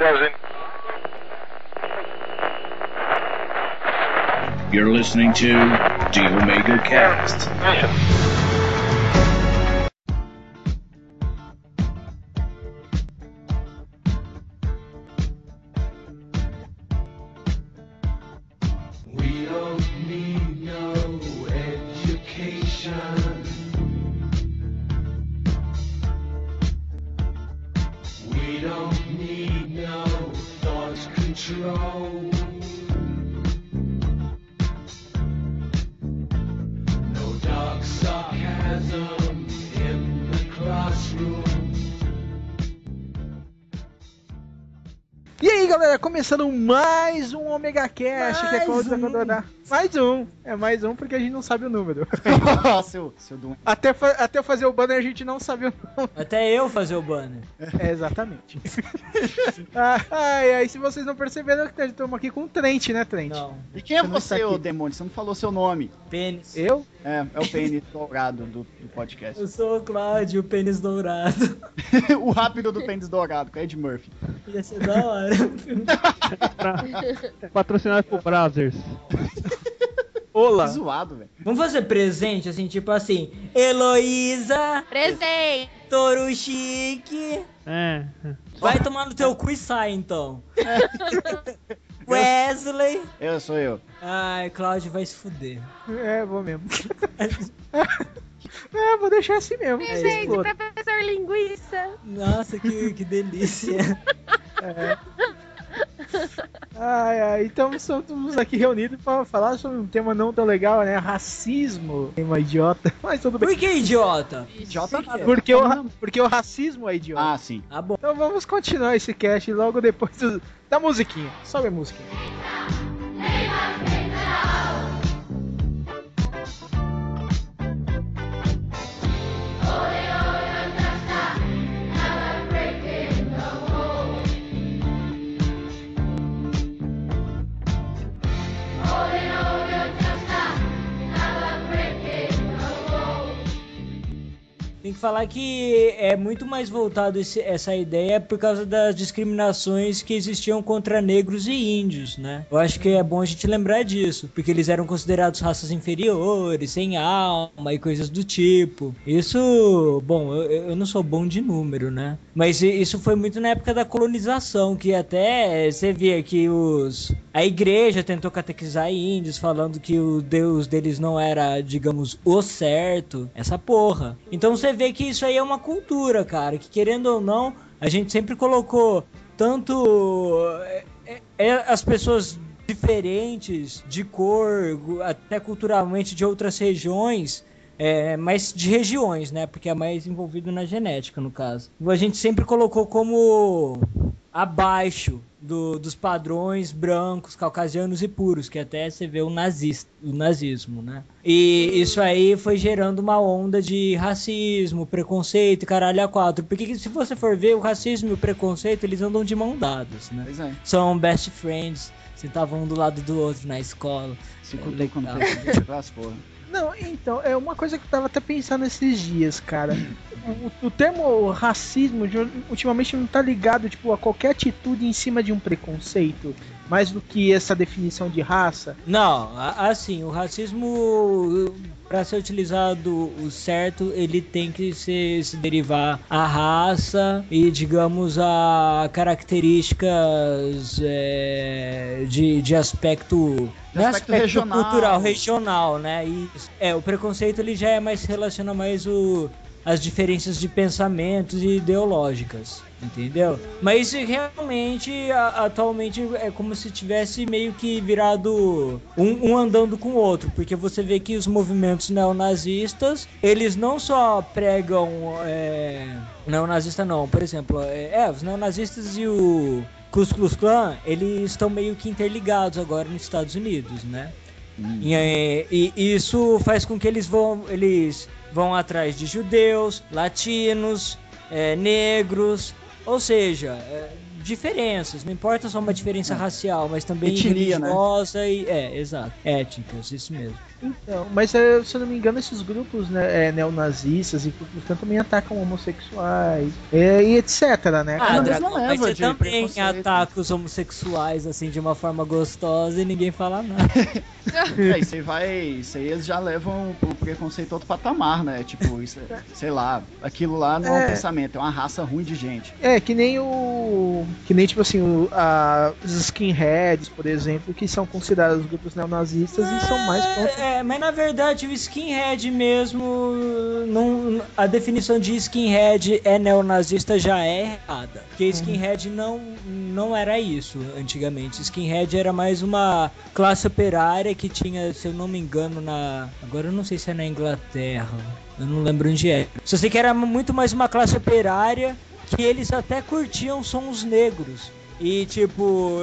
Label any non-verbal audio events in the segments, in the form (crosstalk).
dozen. You're listening to the Omega Cast. Começando mais um Omega Cast, que é Mais quando um. Mais um. É mais um porque a gente não sabe o número. (laughs) seu, seu Dum. até, fa- até fazer o banner a gente não sabe o número. Até eu fazer o banner. É, exatamente. (laughs) ah, ai, ai, se vocês não perceberam, estamos aqui com o Trent, né, Trent? Não. E quem é Você ô demônio? Você não falou seu nome. Pênis. Eu? É, é o pênis dourado do, do podcast. Eu sou o Cláudio, o pênis dourado. (laughs) o rápido do pênis dourado, com Ed Murphy. Ia ser da hora. Patrocinado por Brazzers. Olá. Que zoado, velho. Vamos fazer presente, assim, tipo assim. Heloísa, Presente! Touro Chique. É. Vai tomar no teu cu e sai, então. (laughs) Wesley. Eu sou eu. Ai, Cláudio vai se fuder. É, vou mesmo. (laughs) é, vou deixar assim mesmo. Presente, Exploda. professor linguiça! Nossa, que, que delícia. (laughs) Ai, ai, então estamos aqui reunidos para falar sobre um tema não tão legal, né? Racismo. Tema idiota, (laughs) mas tudo bem. Por que idiota? Idiota nada. Porque o, porque o racismo é idiota. Ah, sim. Tá bom. Então vamos continuar esse cast logo depois do- da musiquinha. Sobe a musiquinha. Tem que falar que é muito mais voltado esse- essa ideia por causa das discriminações que existiam contra negros e índios, né? Eu acho que é bom a gente lembrar disso, porque eles eram considerados raças inferiores, sem alma e coisas do tipo. Isso, bom, eu, eu não sou bom de número, né? Mas isso foi muito na época da colonização, que até você via que os a igreja tentou catequizar índios falando que o deus deles não era, digamos, o certo, essa porra. Então você vê que isso aí é uma cultura, cara, que querendo ou não, a gente sempre colocou tanto é, é, é, as pessoas diferentes de cor, até culturalmente de outras regiões, é, mas de regiões, né? Porque é mais envolvido na genética, no caso. A gente sempre colocou como abaixo do- dos padrões brancos, caucasianos e puros, que até você vê o, nazista, o nazismo, né? E isso aí foi gerando uma onda de racismo, preconceito e caralho a quatro. Porque que se você for ver, o racismo e o preconceito, eles andam de mão dadas, né? É. São best friends, sentavam um do lado do outro na escola. Se É, legal. no peito, porra. Não, então, é uma coisa que eu tava até pensando esses dias, cara. O, o termo racismo ultimamente não tá ligado, tipo, a qualquer atitude em cima de um preconceito, mais do que essa definição de raça. Não, a- assim, o racismo, para ser utilizado o certo, ele tem que se, se derivar à raça e, digamos, a características é, de, de aspecto. é aspecto regional. cultural, regional, né? Isso. É, o preconceito ele já é mais relaciona mais o as diferenças de pensamentos e ideológicas, entendeu? Mas realmente, a- atualmente, é como se tivesse meio que virado um, um andando com o outro, porque você vê que os movimentos neonazistas, eles não só pregam... É, neonazista não, por exemplo, é, é, os neonazistas e o Ku Klux Klan, eles estão meio que interligados agora nos Estados Unidos, né? E, é, e isso faz com que eles vão, eles vão atrás de judeus, latinos, é, negros, ou seja, é, diferenças, não importa só uma diferença racial, mas também Etnia, né? religiosa e. É, exato. Étnicas, isso mesmo. Então, mas é, se eu não me engano, esses grupos né, é, neonazistas e cristãos também atacam homossexuais é, e etc, né? Ah, na Dragon, você também ataca os homossexuais assim de uma forma gostosa e ninguém fala nada. (laughs) É, isso aí vai. Isso aí eles já levam o preconceito a outro patamar, né? Tipo, isso, é- sei lá, aquilo lá não é um pensamento, é uma raça ruim de gente. É, que nem o. Que nem, tipo assim, o, a, os skinheads, por exemplo, que são considerados grupos neonazistas e são mais contra. É, mas na verdade o skinhead mesmo, não, a definição de skinhead é neonazista já é errada. Porque skinhead não, não era isso antigamente. Skinhead era mais uma classe operária que tinha, se eu não me engano, na. Agora eu não sei se é na Inglaterra. Eu não lembro onde é. Só sei que era muito mais uma classe operária que eles até curtiam sons negros. E tipo,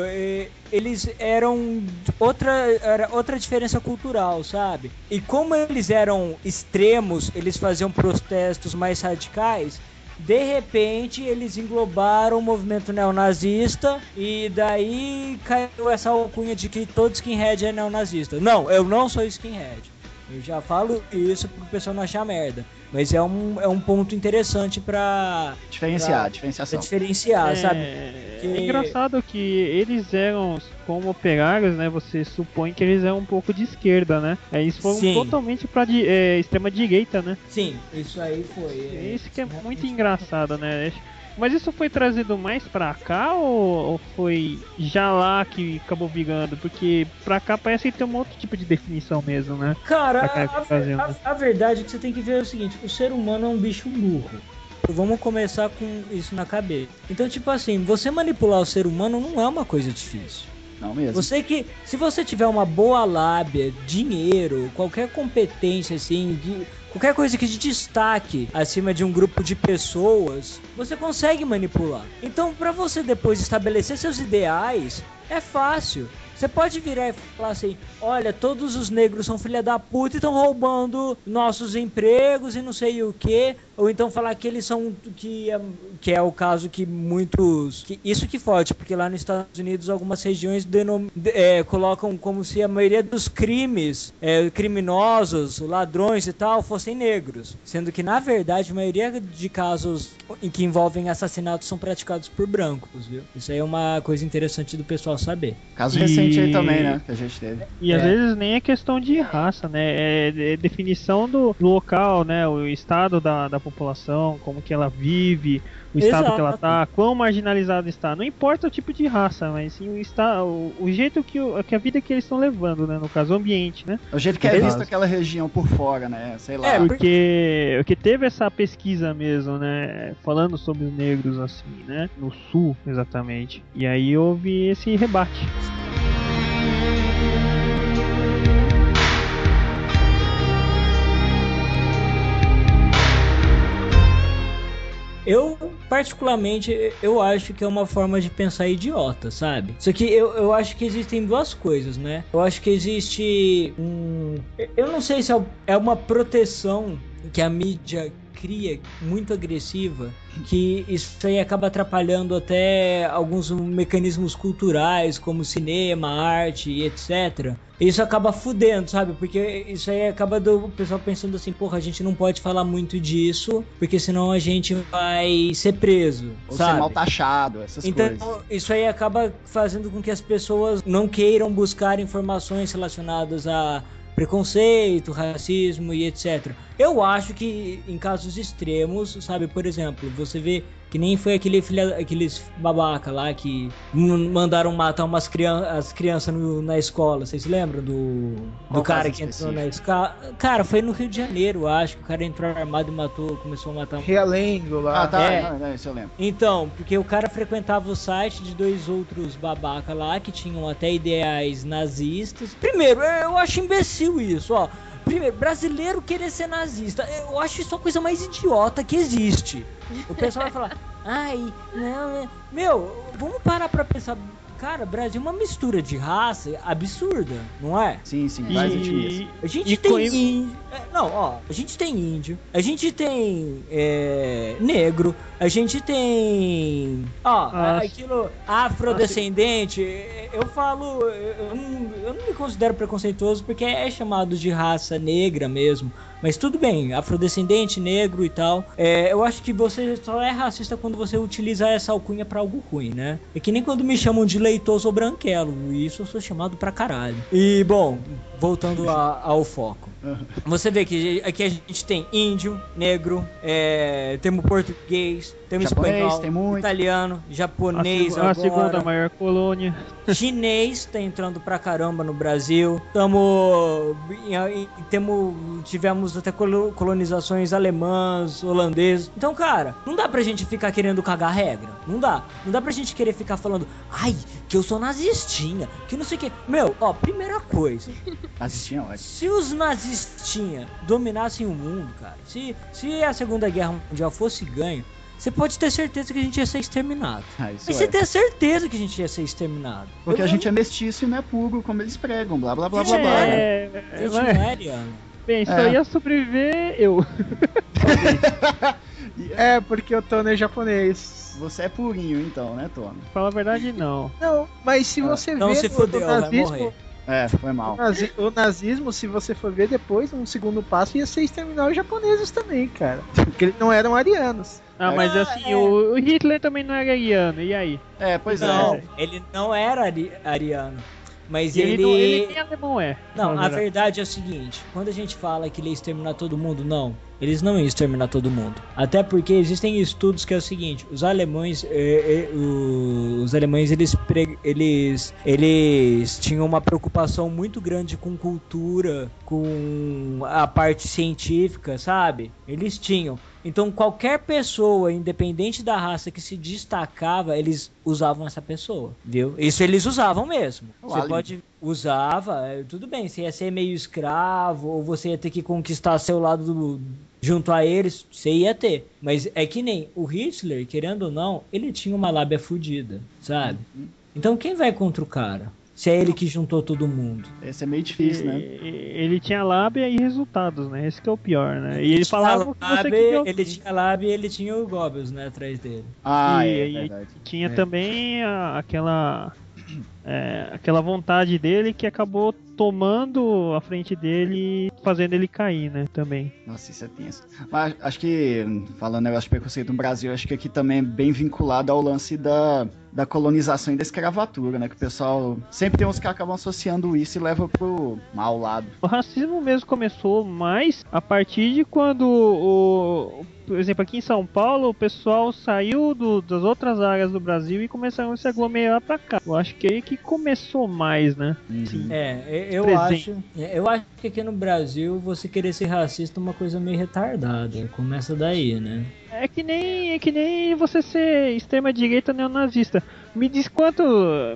eles eram outra, era outra diferença cultural, sabe? E como eles eram extremos, eles faziam protestos mais radicais. De repente, eles englobaram o movimento neonazista e daí caiu essa alcunha de que todo skinhead é neonazista. Não, eu não sou skinhead. Eu já falo isso pro pessoal não achar merda. Mas é um, é um ponto interessante pra, Diferenciar, Pra- diferenciação. pra diferenciar, sabe? É, Que- é engraçado que eles eram, como operários, né? Você supõe que eles eram um pouco de esquerda, né? Aí eles foram Sim. totalmente pra é, extrema direita, né? Sim, isso aí foi. é, Isso que é muito engraçado, né? Mas isso foi trazido mais pra cá ou, ou foi já lá que acabou virando? Porque pra cá parece que tem um outro tipo de definição mesmo, né? Cara, a, tá a- a verdade é que você tem que ver o seguinte: o ser humano é um bicho burro. Vamos começar com isso na cabeça. Então, tipo assim, você manipular o ser humano não é uma coisa difícil. Não mesmo. Você que, se você tiver uma boa lábia, dinheiro, qualquer competência assim, de, qualquer coisa que te destaque acima de um grupo de pessoas, você consegue manipular. Então, pra você depois estabelecer seus ideais, é fácil. Você pode virar e falar assim: olha, todos os negros são filha da puta e estão roubando nossos empregos e não sei o que. Ou então falar que eles são. que é, que é o caso que muitos. que- isso que fode, porque lá nos Estados Unidos algumas regiões denom, de- é, colocam como se a maioria dos crimes, é, criminosos, ladrões e tal, fossem negros. Sendo que, na verdade, a maioria de casos em que envolvem assassinatos são praticados por brancos, viu? Isso aí é uma coisa interessante do pessoal saber. Caso E- recente aí também, né? Que a gente teve. E às É. vezes nem é questão de raça, né? É, é definição do local, né? O estado da, da população, como que ela vive, o estado que ela Exato. tá, quão marginalizado está. Não importa o tipo de raça, mas sim o, está, o, o jeito que, o- que a vida que eles estão levando, né? No caso, o ambiente, né? O jeito que é Exato. visto aquela região por fora, né? Sei lá. É, Porque, porque teve essa pesquisa mesmo, né? Falando sobre os negros, assim, né? No sul, exatamente. E aí houve esse rebate. Eu, particularmente, eu acho que é uma forma de pensar idiota, sabe? Só que eu, eu acho que existem duas coisas, né? Eu acho que existe um. Eu não sei se é- é uma proteção que a mídia cria muito agressiva, que isso aí acaba atrapalhando até alguns mecanismos culturais, como cinema, arte e etc. Isso acaba fudendo, sabe? Porque isso aí acaba do o pessoal pensando assim, porra, a gente não pode falar muito disso, porque senão a gente vai ser preso, Ou ser sabe? mal taxado, essas Então, coisas. isso aí acaba fazendo com que as pessoas não queiram buscar informações relacionadas a preconceito, racismo e etc. Eu acho que em casos extremos, sabe, por exemplo, você vê que nem foi aquele filha, aqueles babaca lá que mandaram matar umas crian as crianças na escola, vocês lembram do, do cara que entrou na escola? Cara, foi no Rio de Janeiro, acho, que o cara entrou armado e matou, começou a matar Realengo lá. Ah, tá. é. Não, não, isso eu lembro. então, porque o cara frequentava o site de dois outros babaca lá que tinham até ideais nazistas. Primeiro, eu acho imbecil isso, ó. Primeiro, brasileiro querer ser nazista. Eu acho isso a coisa mais idiota que existe. O pessoal vai falar, (laughs) ai, não, meu, vamos parar pra pensar. Cara, Brasil é uma mistura de raça absurda, não é? Sim, sim, faz etnias. E, A gente E tem é, Não, ó, a gente tem índio, a gente tem é, negro, a gente tem. Ó, Ah, aquilo afrodescendente. Eu falo. Eu não, eu não me considero preconceituoso porque é chamado de raça negra mesmo. Mas tudo bem, afrodescendente, negro e tal. É, eu acho que você só é racista quando você utiliza essa alcunha pra algo ruim, né? É que nem quando me chamam de leitoso ou branquelo. E isso eu sou chamado pra caralho. E, bom, voltando a- ao foco. Você vê que aqui a gente tem índio, negro, é, temos português, temos Japonês, espanhol, tem muito. italiano, a, japonês seg- a segunda maior colônia. chinês tá entrando pra caramba no Brasil. Tamo, temo, tivemos até colo- colonizações alemãs, holandesas. Então, cara, não dá pra gente ficar querendo cagar regra. Não dá. Não dá pra gente querer ficar falando, ai, que eu sou nazistinha, que não sei o que. Meu, ó, primeira coisa. (laughs) Assistia, ótimo. Se os nazistinha dominassem o mundo, cara, se, se a Segunda Guerra Mundial fosse ganho, você pode ter certeza que a gente ia ser exterminado. Ah, isso Mas é. você tem certeza que a gente ia ser exterminado. Porque Eu- a gente é mestiço e não é puro, como eles pregam, blá blá blá blá blá. né? É, A gente vai- não é ariano. bem, só É. ia sobreviver eu. (laughs) É, porque Tony é japonês. Você é purinho então, né, Tony? Falar a verdade, não. Não, mas se Ah, você Então vê se fudeu, no vai nazismo, morrer. É, foi o, mal. nazi- o nazismo, se você for ver depois, um segundo passo ia ser exterminar os japoneses também, cara. (laughs) Porque eles não eram arianos. Ah, mas Ah, assim, é. o, o Hitler também não era ariano, e aí? É, pois Não, é. ele não era ari- ariano. Mas E ele. ele, nem alemão é. Não, a verdade. é o seguinte: quando a gente fala que ele ia exterminar todo mundo, não. Eles não iam exterminar todo mundo. Até porque existem estudos que é o seguinte: os alemães, eh, eh, os alemães eles, pre- eles, eles tinham uma preocupação muito grande com cultura, com a parte científica, sabe? Eles tinham. Então qualquer pessoa, independente da raça que se destacava, eles usavam essa pessoa, viu? Isso eles usavam mesmo. O Você alien. pode usava, é, tudo bem, você ia ser meio escravo ou você ia ter que conquistar seu lado do- junto a eles, você ia ter. Mas é que nem o Hitler, querendo ou não, ele tinha uma lábia fodida, sabe? Então quem vai contra o cara? Se é ele que juntou todo mundo. Esse é meio difícil, né? E- Ele tinha lábia e resultados, né? Esse que é o pior, né? E ele falava que lábia, queria Ele tinha lábia e ele tinha o Goebbels, né, atrás dele. Ah, E- é, e- verdade. Tinha É. também a- aquela é, aquela vontade dele que acabou tomando a frente dele e fazendo ele cair, né? Também. Nossa, isso é tenso. Mas acho que, falando negócio de preconceito no Brasil, acho que aqui também é bem vinculado ao lance da, da colonização e da escravatura, né? Que o pessoal sempre tem uns que acabam associando isso e levam pro mau lado. O racismo mesmo começou mais a partir de quando o, por exemplo, aqui em São Paulo, o pessoal saiu do- das outras áreas do Brasil e começaram a se aglomerar pra cá. Eu acho que é aí que começou mais, né? Uhum. É, eu Presente. acho, eu acho que aqui no Brasil você querer ser racista é uma coisa meio retardada. Começa daí, né? É que nem é que nem você ser extrema direita neonazista. Me diz quanto,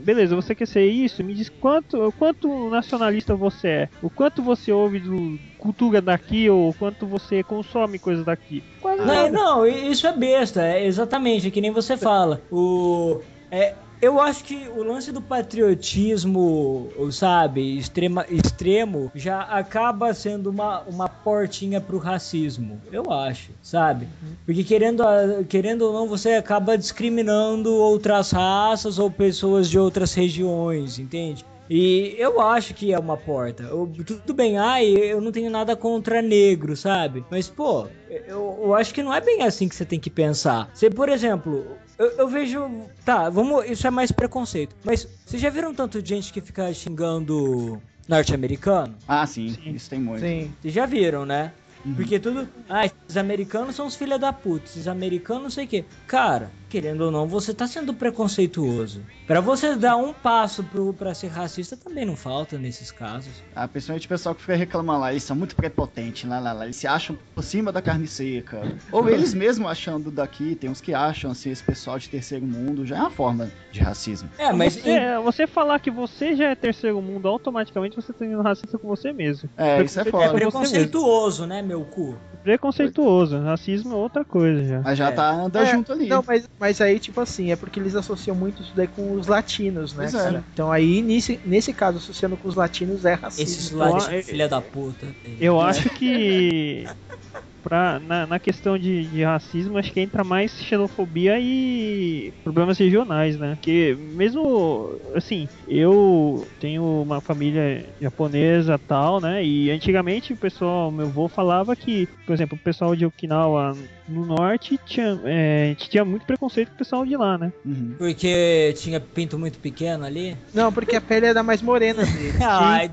beleza, você quer ser isso? Me diz quanto, quanto nacionalista você é? O quanto você ouve do cultura daqui ou o quanto você consome coisas daqui? Quase Não, nada. não, isso é besta, é exatamente, é que nem você fala. O, é, eu acho que o lance do patriotismo, sabe, extrema, extremo, já acaba sendo uma, uma portinha pro racismo. Eu acho, sabe? Porque querendo, querendo ou não, você acaba discriminando outras raças ou pessoas de outras regiões, entende? E eu acho que é uma porta. Eu- tudo bem, ai, eu não tenho nada contra negro, sabe? Mas, pô, eu, eu acho que não é bem assim que você tem que pensar. Você, por exemplo, eu, eu vejo. Tá, vamos. Isso é mais preconceito. Mas vocês já viram tanto de gente que fica xingando norte-americano? Ah, sim, Sim. isso tem muito. Sim. Vocês já viram, né? Uhum. Porque tudo. Ah, esses americanos são os filha da puta. Esses americanos não sei o quê. Cara, querendo ou não, você tá sendo preconceituoso. Pra você dar um passo pro, pra ser racista também não falta nesses casos. Ah, principalmente o pessoal que fica reclamando lá, eles são muito prepotentes, lá, lá, lá, eles se acham por cima da carne seca. Ou (laughs) eles mesmos achando daqui, tem uns que acham, assim, esse pessoal de terceiro mundo, já é uma forma de racismo. É, mas. você, você falar que você já é terceiro mundo, automaticamente você está sendo racista com você mesmo. É, isso é É foda. preconceituoso, né, meu cu? Preconceituoso. Racismo é outra coisa já. Mas já É. tá andando É, junto ali. Não, mas Mas aí, tipo assim, é porque eles associam muito isso daí com os latinos, né, é. cara? Então aí, nesse, nesse caso, associando com os latinos é racismo. Esses lados Eu- filha da puta. Eu acho que (laughs) pra, na, na questão de, de racismo, acho que entra mais xenofobia e problemas regionais, né? Porque mesmo assim, eu tenho uma família japonesa tal, né? E antigamente o pessoal, meu avô falava que, por exemplo, o pessoal de Okinawa no norte tinha, é, tinha muito preconceito com o pessoal de lá, né? Uhum. Porque tinha pinto muito pequeno ali? Não, porque a pele era mais morena dele. (laughs) Ai,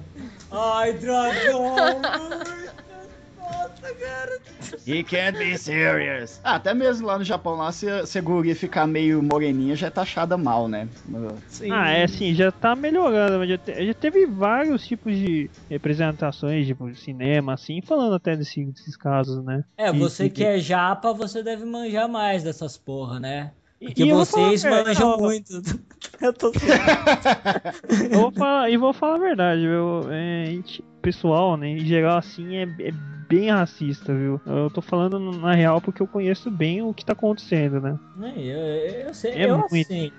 ai, dragão! Cara. He can't be serious. Ah, até mesmo lá no Japão, lá, se, se a guria ficar meio moreninha, já é taxada mal, né? Sim. Ah, é assim, já tá melhorando, mas já, te- já teve vários tipos de representações, tipo, cinema, assim, falando até desse- desses casos, né? É, você e- que é japa, você deve manjar mais dessas porra, né? Porque e falar- vocês é, manjam não, muito. (laughs) Eu tô Eu vou falar, e vou falar a verdade, viu? É, pessoal, né, em geral, assim, é, é bem racista, viu? Eu tô falando na real porque eu conheço bem o que tá acontecendo, né? Não, eu, eu sei, É eu muito. assim,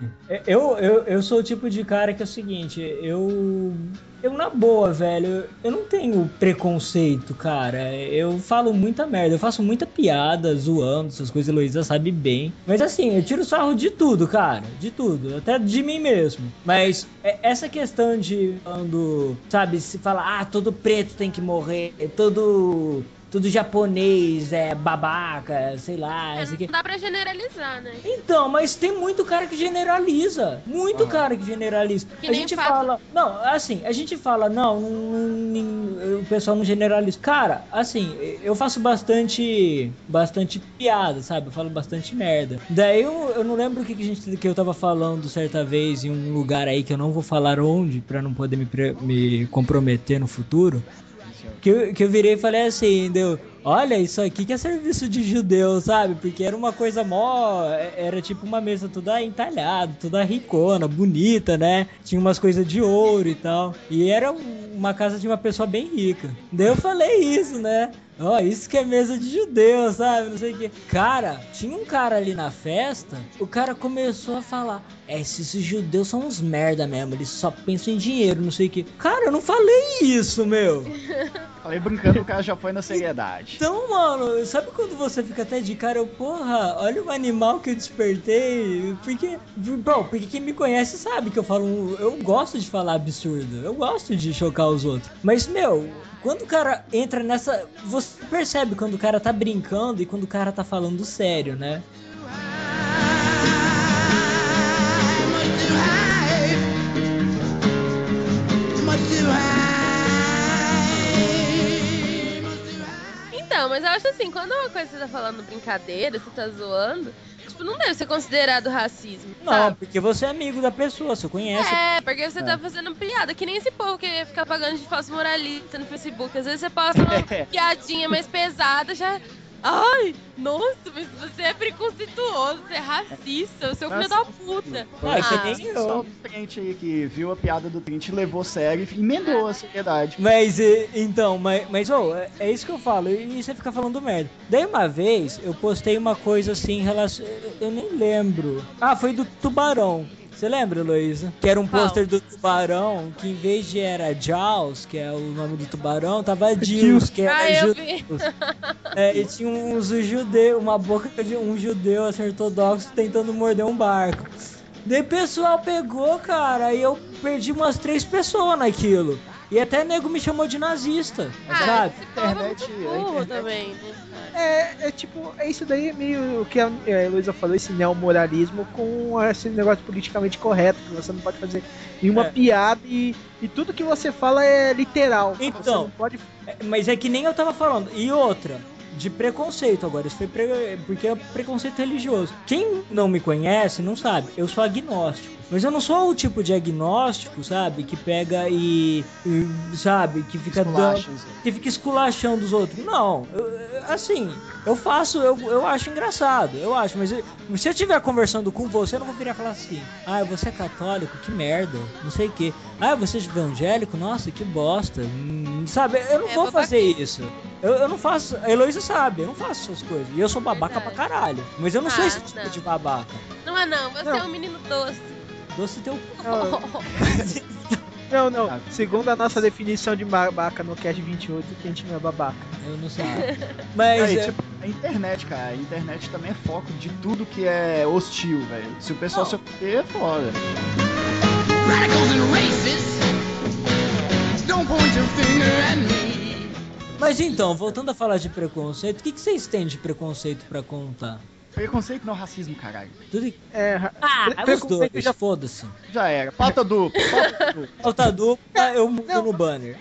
eu, eu, eu sou o tipo de cara que é o seguinte, eu, eu na boa, velho, eu não tenho preconceito, cara, eu falo muita merda, eu faço muita piada, zoando, essas coisas, Heloísa sabe bem, mas assim, eu tiro sarro de tudo, cara, de tudo, até de mim mesmo, mas é- essa questão de quando, sabe, se fala, ah, todo preto tem que morrer, todo... Tudo japonês, é babaca, sei lá, É, isso aqui. não dá pra generalizar, né? Então, mas tem muito cara que generaliza. Muito Aham. cara que generaliza. Que a gente fato- fala. Não, assim, a gente fala, não, não, não- o pessoal não generaliza. Cara, assim, eu faço bastante. Bastante piada, sabe? Eu falo bastante merda. Daí eu, eu não lembro o que, que, a gente, que eu tava falando certa vez em um lugar aí que eu não vou falar onde, pra não poder me, pre- me comprometer no futuro. Que eu, que eu virei e falei assim, deu. Olha, isso aqui que é serviço de judeu, sabe? Porque era uma coisa mó. Era tipo uma mesa toda entalhada, toda ricona, bonita, né? Tinha umas coisas de ouro e tal. E era um- uma casa de uma pessoa bem rica. Daí eu falei isso, né? Ó, isso que é mesa de judeu, sabe? Não sei o que. Cara, tinha um cara ali na festa, o cara começou a falar: É, esses judeus são uns merda mesmo, eles só pensam em dinheiro, não sei o que. Cara, eu não falei isso, meu. (laughs) Falei brincando, o cara já foi na seriedade. Então, mano, sabe quando você fica até de cara, eu, porra, olha o animal que eu despertei. Porque, bom, porque quem me conhece sabe que eu falo, eu gosto de falar absurdo, eu gosto de chocar os outros. Mas, meu, quando o cara entra nessa. Você percebe quando o cara tá brincando e quando o cara tá falando sério, né? Então, mas eu acho assim, quando é uma coisa você tá falando brincadeira, você tá zoando, tipo, não deve ser considerado racismo. Não, sabe? porque você é amigo da pessoa, você conhece. É, porque você tá fazendo piada, que nem esse povo que fica pagando de falso moralista no Facebook. Às vezes você posta uma (laughs) piadinha mais pesada, já. Ai, nossa, mas você é preconceituoso, você é racista, você é um filho da puta. Ah, isso é Ah, nem Só Trent aí que viu a piada do Trent, levou sério e emendou a seriedade. Mas, e- então, mas, mas ô, é, é isso que eu falo, e você fica falando merda. Daí uma vez, eu postei uma coisa assim em relação. Eu nem lembro. Ah, foi do tubarão. Você lembra, Luísa? Que era um pôster do tubarão, que em vez de era Jaws, que é o nome do tubarão, tava (laughs) Deus, que Ah, era vi. (laughs) é, e tinha uns judeu, uma boca de um judeu assim, ortodoxo tentando morder um barco. Daí o pessoal pegou, cara, e eu perdi umas três pessoas naquilo. E até nego me chamou de nazista, Ah, sabe? é internet- muito a burro internet- também, né? É, é tipo, é isso daí é meio o que a a Heloísa falou, esse neomoralismo com esse negócio politicamente correto, que você não pode fazer nenhuma É. piada e, e tudo que você fala é literal. Você Então. não pode. É, Mas é que nem eu tava falando. E outra, de preconceito agora. Isso foi pre- porque é preconceito religioso. Quem não me conhece não sabe. Eu sou agnóstico. Mas eu não sou o tipo de agnóstico, sabe? Que pega e. e, sabe? Que fica dando. Que fica esculachando os outros. Não, eu- assim, eu faço, eu, eu acho engraçado, eu acho, mas eu- se eu estiver conversando com você, eu não vou virar falar assim, ah, você é católico, que merda, não sei o que. Ah, você é evangélico, nossa, que bosta. Hum, sabe, eu não É vou fazer isso. Eu, eu não faço. A Heloísa sabe, eu não faço essas coisas. E eu sou babaca Verdade. pra caralho. Mas eu não sou Ah, esse tipo não. de babaca. Não é não, você Não. é um menino doce. Doce teu. (laughs) Não, não. Ah. Segundo a nossa definição de babaca no Cast 28, que a gente não é babaca. Eu não sei. (laughs) Mas. Aí, é, tipo, a internet, cara. A internet também é foco de tudo que é hostil, velho. Se o pessoal Não. se ofender, é foda. Radicals and racists. Don't point your finger at me. Mas então, voltando a falar de preconceito, o que, que vocês têm de preconceito pra contar? Preconceito não racismo, caralho. Tudo... É, ra- Ah, preconceito dois, já- foda-se. Já era. Pauta dupla. Pauta dupla. (laughs) Falta dupla, eu mudo Não. no banner.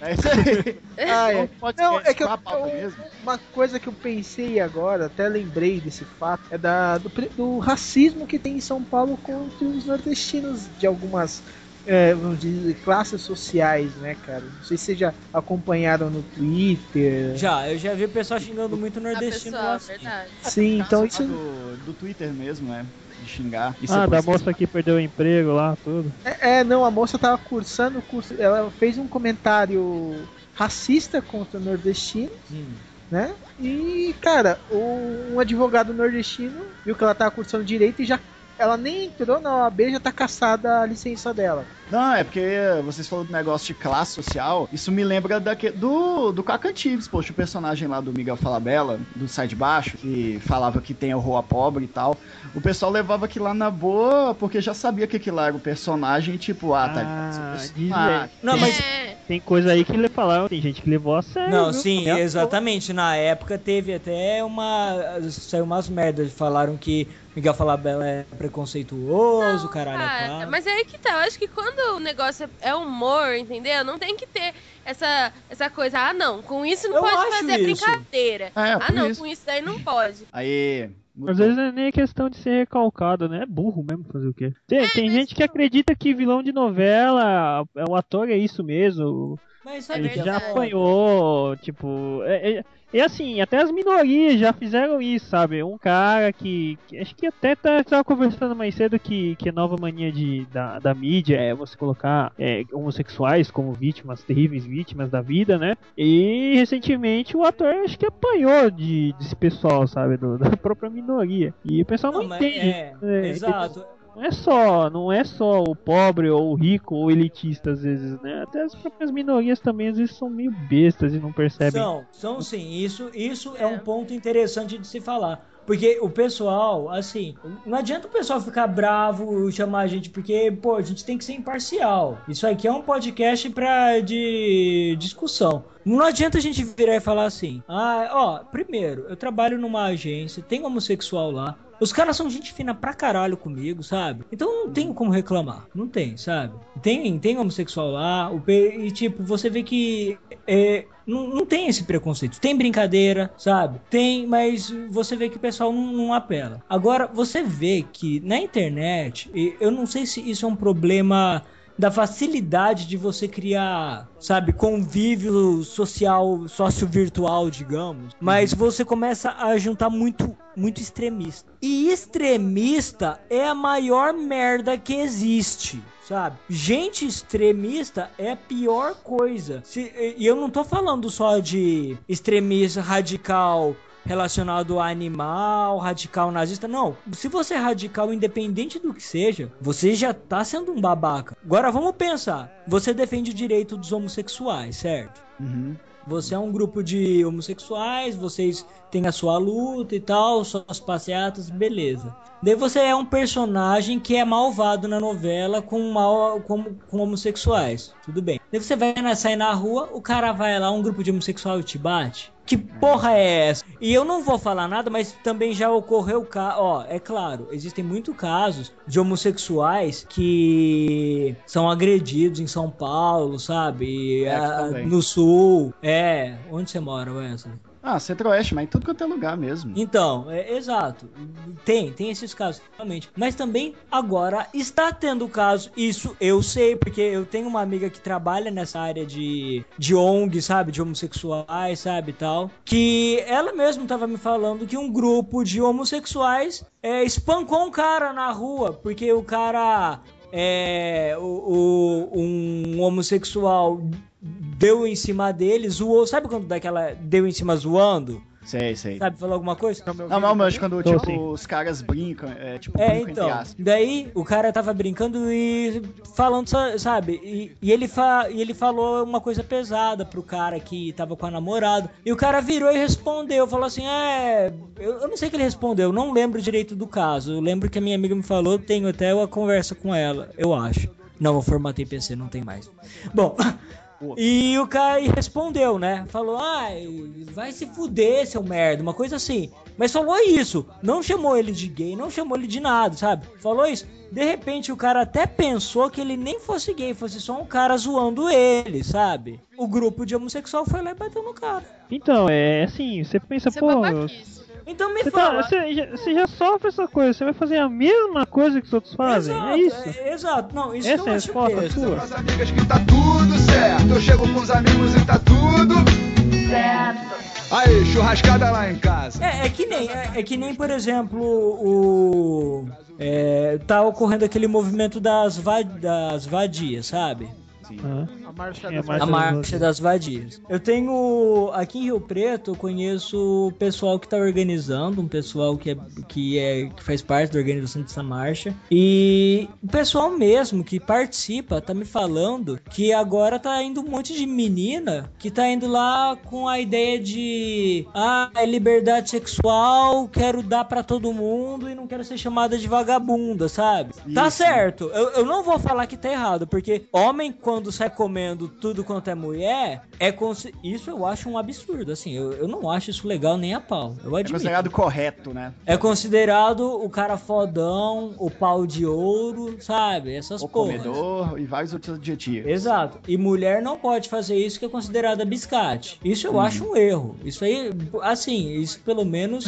É isso aí. (laughs) ah, é. Um Não, é que eu- eu- mesmo. Uma coisa que eu pensei agora, até lembrei desse fato, é da, do, do racismo que tem em São Paulo contra os nordestinos de algumas é, vamos dizer, classes sociais, né, cara? Não sei se vocês já acompanharam no Twitter. Já, eu já vi o pessoal xingando muito A nordestino pessoa, lá. assim. verdade. Sim, então isso. lá Do, do Twitter mesmo, né? De xingar. Isso Ah, é da moça que perdeu o emprego lá, tudo. É, é, não, a moça tava cursando o curso. Ela fez um comentário racista contra o nordestino, Hum. né? E, cara, o- um advogado nordestino viu que ela tava cursando direito e já. Ela nem entrou na OAB, já tá caçada a licença dela. Não, é porque vocês falaram do negócio de classe social. Isso me lembra daque, do, do Cacantibes, poxa, o personagem lá do Miguel Falabella, do Sai de Baixo, que falava que tem a rua pobre e tal. O pessoal levava aquilo lá na boa, porque já sabia que aquilo lá era o personagem, tipo, ah, tá. Ah, personagem. Não, mas É, Tem coisa aí que ele falaram, tem gente que levou a sério. Não, viu? sim, exatamente. Na época teve até uma. Saiu umas merdas. Falaram que Miguel Falabella é preconceituoso, caralho. é cara, mas é aí que tá. Eu acho que quando o negócio é humor, entendeu? Não tem que ter essa, essa coisa. Ah, não, com isso não Eu pode fazer isso. brincadeira. É, ah, não, isso. com isso daí não pode. Aí. Às vezes não é nem questão de ser recalcado, né? É burro mesmo fazer o quê? Tem, tem mas- gente que acredita que vilão de novela, é, o ator é isso mesmo. Mas É sabe o Ele é já apanhou, tipo. É, é- e assim, até as minorias já fizeram isso, sabe? Um cara que. que- acho que até tá, tava conversando mais cedo que, que a nova mania de, da, da mídia é você colocar é, homossexuais como vítimas, terríveis vítimas da vida, né? E recentemente o ator acho que apanhou de, desse pessoal, sabe? Do- (laughs) da própria minoria. E o pessoal não, Não, entende. é, É, exato. Não é só, não é só o pobre ou o rico ou elitista às vezes, né? Até as próprias minorias também às vezes são meio bestas e não percebem. São, são sim. Isso, isso é. É. um ponto interessante de se falar. Porque o pessoal, assim, não adianta o pessoal ficar bravo e chamar a gente, porque, pô, a gente tem que ser imparcial. Isso aqui é um podcast pra, de discussão. Não adianta a gente virar e falar assim, ah, ó, primeiro, eu trabalho numa agência, tem homossexual lá. Os caras são gente fina pra caralho comigo, sabe? Então não tem como reclamar. Não tem, sabe? Tem, tem homossexual lá, o e tipo, você vê que é, não, não tem esse preconceito. Tem brincadeira, sabe? Tem, mas você vê que o pessoal não, não apela. Agora, você vê que na internet, eu não sei se isso é um problema da facilidade de você criar, sabe, convívio social, sócio-virtual, digamos. Mas você começa a juntar muito, muito extremista. E extremista é a maior merda que existe. Sabe? Gente extremista é a pior coisa. Se- e eu não tô falando só de extremista radical relacionado a animal, radical nazista. Não. Se você é radical, independente do que seja, você já tá sendo um babaca. Agora vamos pensar. Você defende o direito dos homossexuais, certo? Uhum. Você é um grupo de homossexuais, vocês têm a sua luta e tal, suas passeatas, beleza. Daí você é um personagem que é malvado na novela com, mal, com, com homossexuais, tudo bem. Daí você vai sair na rua, o cara vai lá, um grupo de homossexual te bate. Que porra é essa? E eu não vou falar nada, mas também já ocorreu ca... ó, é claro, existem muitos casos de homossexuais que são agredidos em São Paulo, sabe? É, aqui Ah, no sul. É, onde você mora, Wesley? Ah, Centro-Oeste, mas em tudo quanto é lugar mesmo. Então, é, exato. Tem, tem esses casos, realmente. Mas também agora está tendo caso, isso eu sei, porque eu tenho uma amiga que trabalha nessa área de, de ONG, sabe? De homossexuais, sabe? Tal. Que ela mesma estava me falando que um grupo de homossexuais é, espancou um cara na rua, porque o cara. É, o, o- um homossexual deu em cima dele, zoou. Sabe quando daquela deu em cima zoando? Sei, sei. Sabe falar alguma coisa? Não, não, mas quando Tô, tipo, sim. os caras brincam, é tipo, É, então. Daí o cara tava brincando e falando, sa- sabe? E, e ele fa, e ele falou uma coisa pesada pro cara que tava com a namorada. E o cara virou e respondeu, falou assim: É. Eu, eu não sei o que ele respondeu, não lembro direito do caso. Eu lembro que a minha amiga me falou, tenho até uma conversa com ela, eu acho. Não, eu formatei PC, não tem mais. Bom. E o cara respondeu, né? Falou, ai, vai se fuder, seu merda, uma coisa assim. Mas falou isso, não chamou ele de gay, não chamou ele de nada, sabe? Falou isso. De repente o cara até pensou que ele nem fosse gay, fosse só um cara zoando ele, sabe? O grupo de homossexual foi lá e bateu no cara. Então, é assim, você pensa, Isso é pô. babaquice. Então me Você, fala. tá, você, já, você já sofre essa coisa, você vai fazer a mesma coisa que os outros fazem. exato, é isso. é- exato, não, isso Essa que é eu a acho resposta sua? as amigas que tá tudo certo. Eu chego com os amigos e tá tudo certo. Aí, churrascada lá em casa. É, é que nem, é, é que nem, por exemplo, o. É, tá ocorrendo aquele movimento das, va, das vadias, sabe? Ah, A marcha É, das A das marcha das vadias. Eu tenho. Aqui em Rio Preto, eu conheço o pessoal que tá organizando, um pessoal que, é, que, é, que faz parte da organização dessa marcha. E o pessoal mesmo que participa tá me falando que agora tá indo um monte de menina que tá indo lá com a ideia de. Ah, é liberdade sexual, quero dar pra todo mundo e não quero ser chamada de vagabunda, sabe? Tá Isso. certo. Eu, eu não vou falar que tá errado, porque homem, quando sai comendo tudo quanto é mulher, é consi- isso eu acho um absurdo. Assim, eu, eu não acho isso legal nem a pau. Eu É admito. considerado correto, né? É considerado o cara fodão, o pau de ouro, sabe? Essas O porras. comedor e vários outros adjetivos. Exato. E mulher não pode fazer isso que é considerada biscate. Isso eu Uhum. acho um erro. Isso aí, assim, isso pelo menos.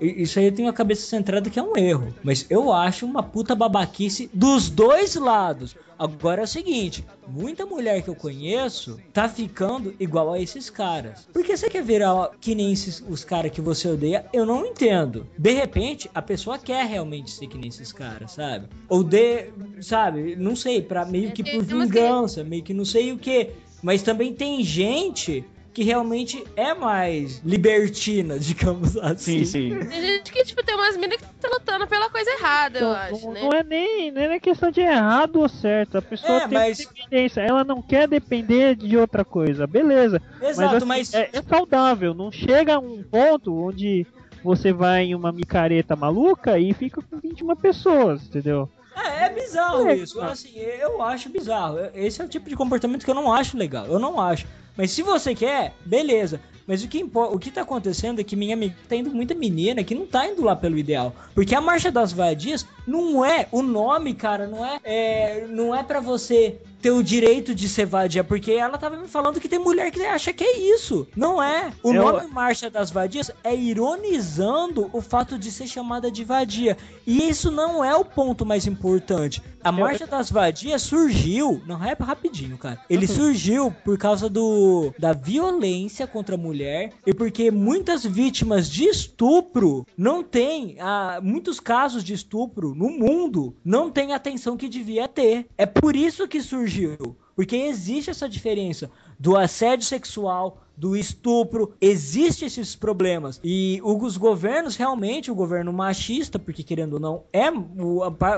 Isso aí eu tenho a cabeça centrada que é um erro. Mas eu acho uma puta babaquice dos dois lados. Agora é o seguinte: muita mulher que eu conheço tá ficando igual a esses caras. Por que você quer virar que nem esses, os caras que você odeia? Eu não entendo. De repente, a pessoa quer realmente ser que nem esses caras, sabe? Ou de. Sabe? Não sei, pra meio que por vingança, meio que não sei o que. Mas também tem gente que realmente é mais libertina, (laughs) digamos assim. Sim, sim. Tem gente que, tipo, tem umas minas que tá lutando pela coisa errada, eu Não, acho, não, né? não é nem, nem é questão de errado ou certo. A pessoa É, tem mas- dependência. Ela não quer depender de outra coisa. Beleza. Exato, assim, mas. é, é saudável. Não chega a um ponto onde você vai em uma micareta maluca e fica com 21 pessoas, entendeu? É, é bizarro É, isso. Assim, eu acho bizarro. Esse é o tipo de comportamento que eu não acho legal. Eu não acho. Mas se você quer, beleza. Mas o que, o que tá acontecendo é que minha amiga tá indo muita menina que não tá indo lá pelo ideal. Porque a Marcha das Vadias não é. O nome, cara, não é. é não é para você ter o direito de ser vadia. Porque ela tava me falando que tem mulher que acha que é isso. Não é. O Eu- nome Marcha das Vadias é ironizando o fato de ser chamada de vadia. E isso não é o ponto mais importante. A Marcha das Vadias surgiu, não é rapidinho, cara. Ele surgiu por causa do da violência contra a mulher e porque muitas vítimas de estupro não têm, ah, muitos casos de estupro no mundo não têm a atenção que devia ter. É por isso que surgiu. Porque existe essa diferença do assédio sexual, do estupro, existe esses problemas. E os governos, realmente, o governo machista, porque querendo ou não, é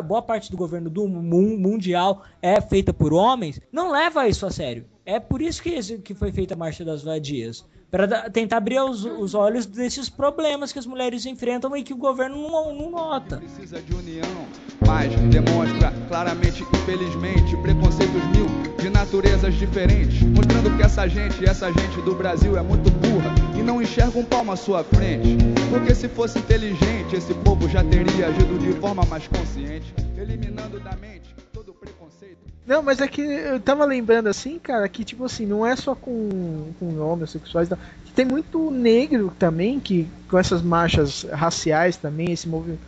boa parte do governo do mun- mundial é feita por homens, não leva isso a sério. É por isso que, que foi feita a Marcha das Vadias. Para tentar abrir os, os olhos desses problemas que as mulheres enfrentam e que o governo não, não nota. Precisa de união, mas demonstra claramente, infelizmente, preconceitos mil de naturezas diferentes, mostrando que essa gente, essa gente do Brasil é muito burra e não enxerga um palmo à sua frente. Porque se fosse inteligente, esse povo já teria agido de forma mais consciente, eliminando da mente. Não, mas é que eu tava lembrando assim, cara, que tipo assim, não é só com, com homossexuais, não. Que tem muito negro também, que com essas marchas raciais também, esse movimento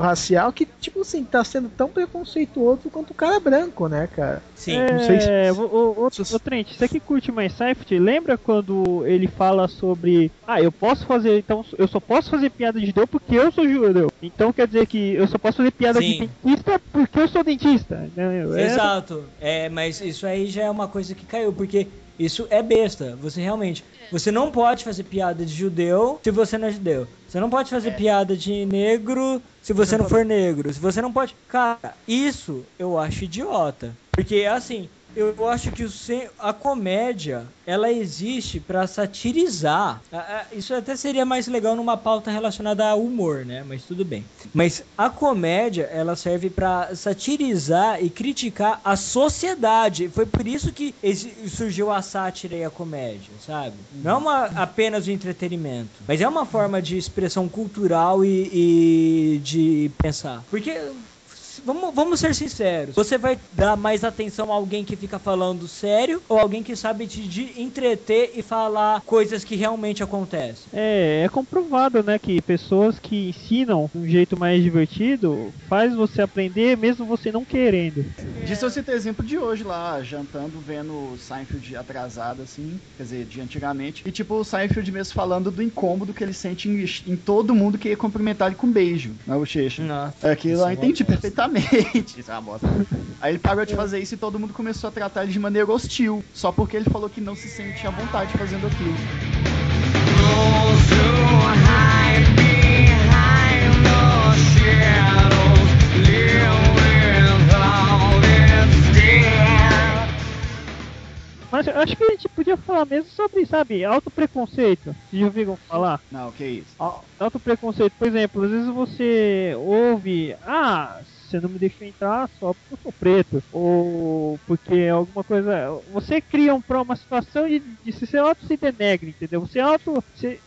racial, que tipo assim, tá sendo tão preconceituoso quanto o cara branco, né, cara? Sim. Não sei se- É, o, o, o, o Trent, você que curte mais Safety, lembra quando ele fala sobre. Ah, eu posso fazer. Então, eu só posso fazer piada de judeu porque eu sou judeu. Então quer dizer que eu só posso fazer piada Sim. de dentista porque eu sou dentista. né? É- Exato. É, mas isso aí já é uma coisa que caiu, porque Isso é besta. Você realmente. Você não pode fazer piada de judeu se você não é judeu. Você não pode fazer piada de negro se você não for negro. Se você não pode. Cara, isso eu acho idiota. Porque assim. Eu acho que o a comédia ela existe pra satirizar. Isso até seria mais legal numa pauta relacionada a humor, né? Mas tudo bem. Mas a comédia ela serve pra satirizar e criticar a sociedade. Foi por isso que surgiu a sátira e a comédia, sabe? Não é uma, apenas o entretenimento, mas é uma forma de expressão cultural e, e de pensar. Porque Vamos, vamos ser sinceros. Você vai dar mais atenção a alguém que fica falando sério ou alguém que sabe te de entreter e falar coisas que realmente acontecem? É, é comprovado, né, que pessoas que ensinam de um jeito mais divertido faz você aprender mesmo você não querendo. Disso eu citei exemplo de hoje lá, jantando, vendo o Seinfeld atrasado, assim, quer dizer, de antigamente. E tipo, o Seinfeld mesmo falando do incômodo que ele sente em, em todo mundo que ia cumprimentar ele com um beijo na bochecha. Nossa. Aquilo eu é entendi bosta. Perfeitamente. Isso é uma bosta. Aí ele parou de fazer isso e todo mundo começou a tratar ele de maneira hostil. Só porque ele falou que não se sente à vontade fazendo aquilo. Mas eu acho que a gente podia falar mesmo sobre, sabe, autopreconceito. Vocês já ouviram falar? Não, que isso. Au- Autopreconceito, por exemplo, às vezes você ouve, ah, você não me deixou entrar só porque eu sou preto, ou porque alguma coisa. Você cria um, uma situação de, de se ser auto se denegre, entendeu? Você auto. Você,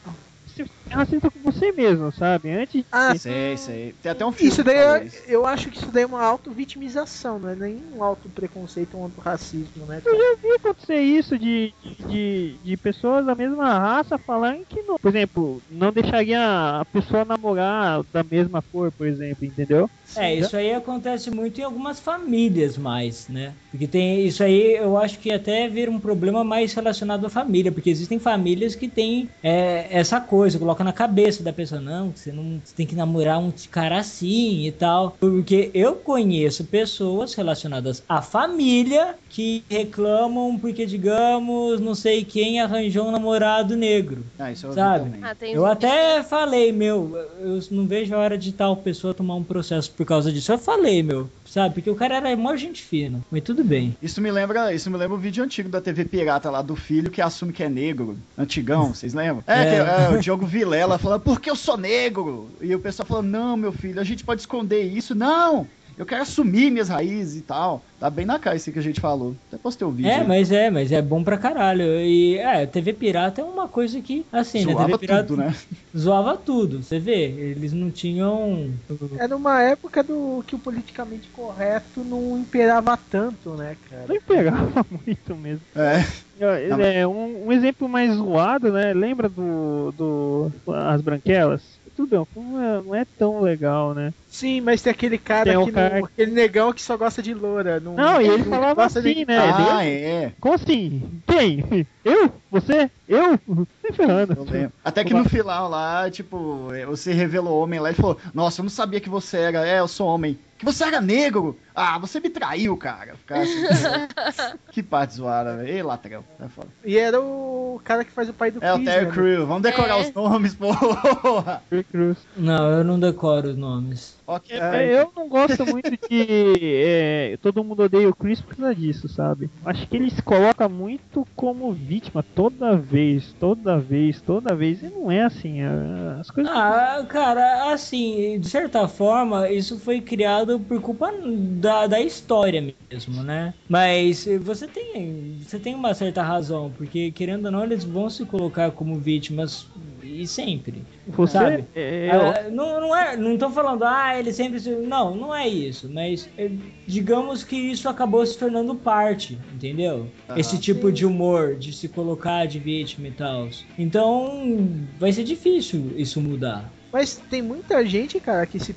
você é racista com você mesmo, sabe? Antes Ah, Sei, sei. Tem até um filme Isso daí é, isso. eu acho que isso daí é uma auto-vitimização, não é nem um auto-preconceito, um auto-racismo, né? Eu cara? já vi acontecer isso de, de, de pessoas da mesma raça falarem que não. Por exemplo, não deixaria a pessoa namorar da mesma cor, por exemplo, entendeu? É, isso aí acontece muito em algumas famílias mais, né? Porque tem isso aí, eu acho que até vira um problema mais relacionado à família, porque existem famílias que têm é, essa coisa, coloca na cabeça da pessoa, não, você não você tem que namorar um cara assim e tal. Porque eu conheço pessoas relacionadas à família que reclamam porque, digamos, não sei quem arranjou um namorado negro. Ah, isso eu Sabe? Ah, Eu até falei, meu, eu não vejo a hora de tal pessoa tomar um processo por causa disso. Eu falei, meu, sabe? Porque o cara era mó gente fina. Mas tudo bem. Isso me lembra, isso me lembra o vídeo antigo da TV Pirata lá do filho que assume que é negro, antigão, vocês lembram? É, É. que é, o Diogo Vilela falando, porque eu sou negro? E o pessoal falando, não, meu filho, a gente pode esconder isso. Não! Eu quero assumir minhas raízes e tal. Tá bem na cara isso que a gente falou. Até postei o vídeo. É, aí. mas é, mas é bom pra caralho. E é, TV Pirata é uma coisa que, assim, né? Zoava TV Pirata tudo, né? (laughs) zoava tudo. Você vê, eles não tinham. Era uma época do que o politicamente correto não imperava tanto, né, cara? Não pegava (laughs) muito mesmo. É. Não, é, um, um exemplo mais zoado, né? Lembra do. do As Branquelas? Tudo bem, não é, não é tão legal, né? Sim, mas tem aquele cara Tem o que cara não, aquele negão que só gosta de loura. Não, Não, e ele não falava gosta assim, de- né? Ah, Ele- é. Como assim? Quem? Eu? Você? Eu? Nem ferrando. Eu lembro. Até que no final lá, tipo, você revelou homem lá e falou: Nossa, eu não sabia que você era. É, eu sou homem. Que você era negro? Ah, você me traiu, cara. Assim, (laughs) que parte zoada, velho. Ei, latrão. Tá foda. E era o cara que faz o pai do É o Chris, Terry né? Crew. Vamos decorar É. os nomes, porra. Não, eu não decoro os nomes. Ok. É, eu não gosto muito de. (laughs) é, todo mundo odeia o Chris por causa disso, sabe? Acho que ele se coloca muito como vítima toda vez, toda vez, toda vez. E não é assim. é, As coisas. Ah, cara, assim, de certa forma, isso foi criado por culpa da, da história mesmo, né? Mas você tem, você tem uma certa razão, porque querendo ou não, eles vão se colocar como vítimas e sempre. Você. sabe? é, Ah, não, não é, não tô falando, ah, ele sempre. se- Não, não é isso. Mas eh, digamos que isso acabou se tornando parte, entendeu? Esse tipo de humor, de se colocar de vítima e tal. Então, vai ser difícil isso mudar. Mas tem muita gente, cara, que se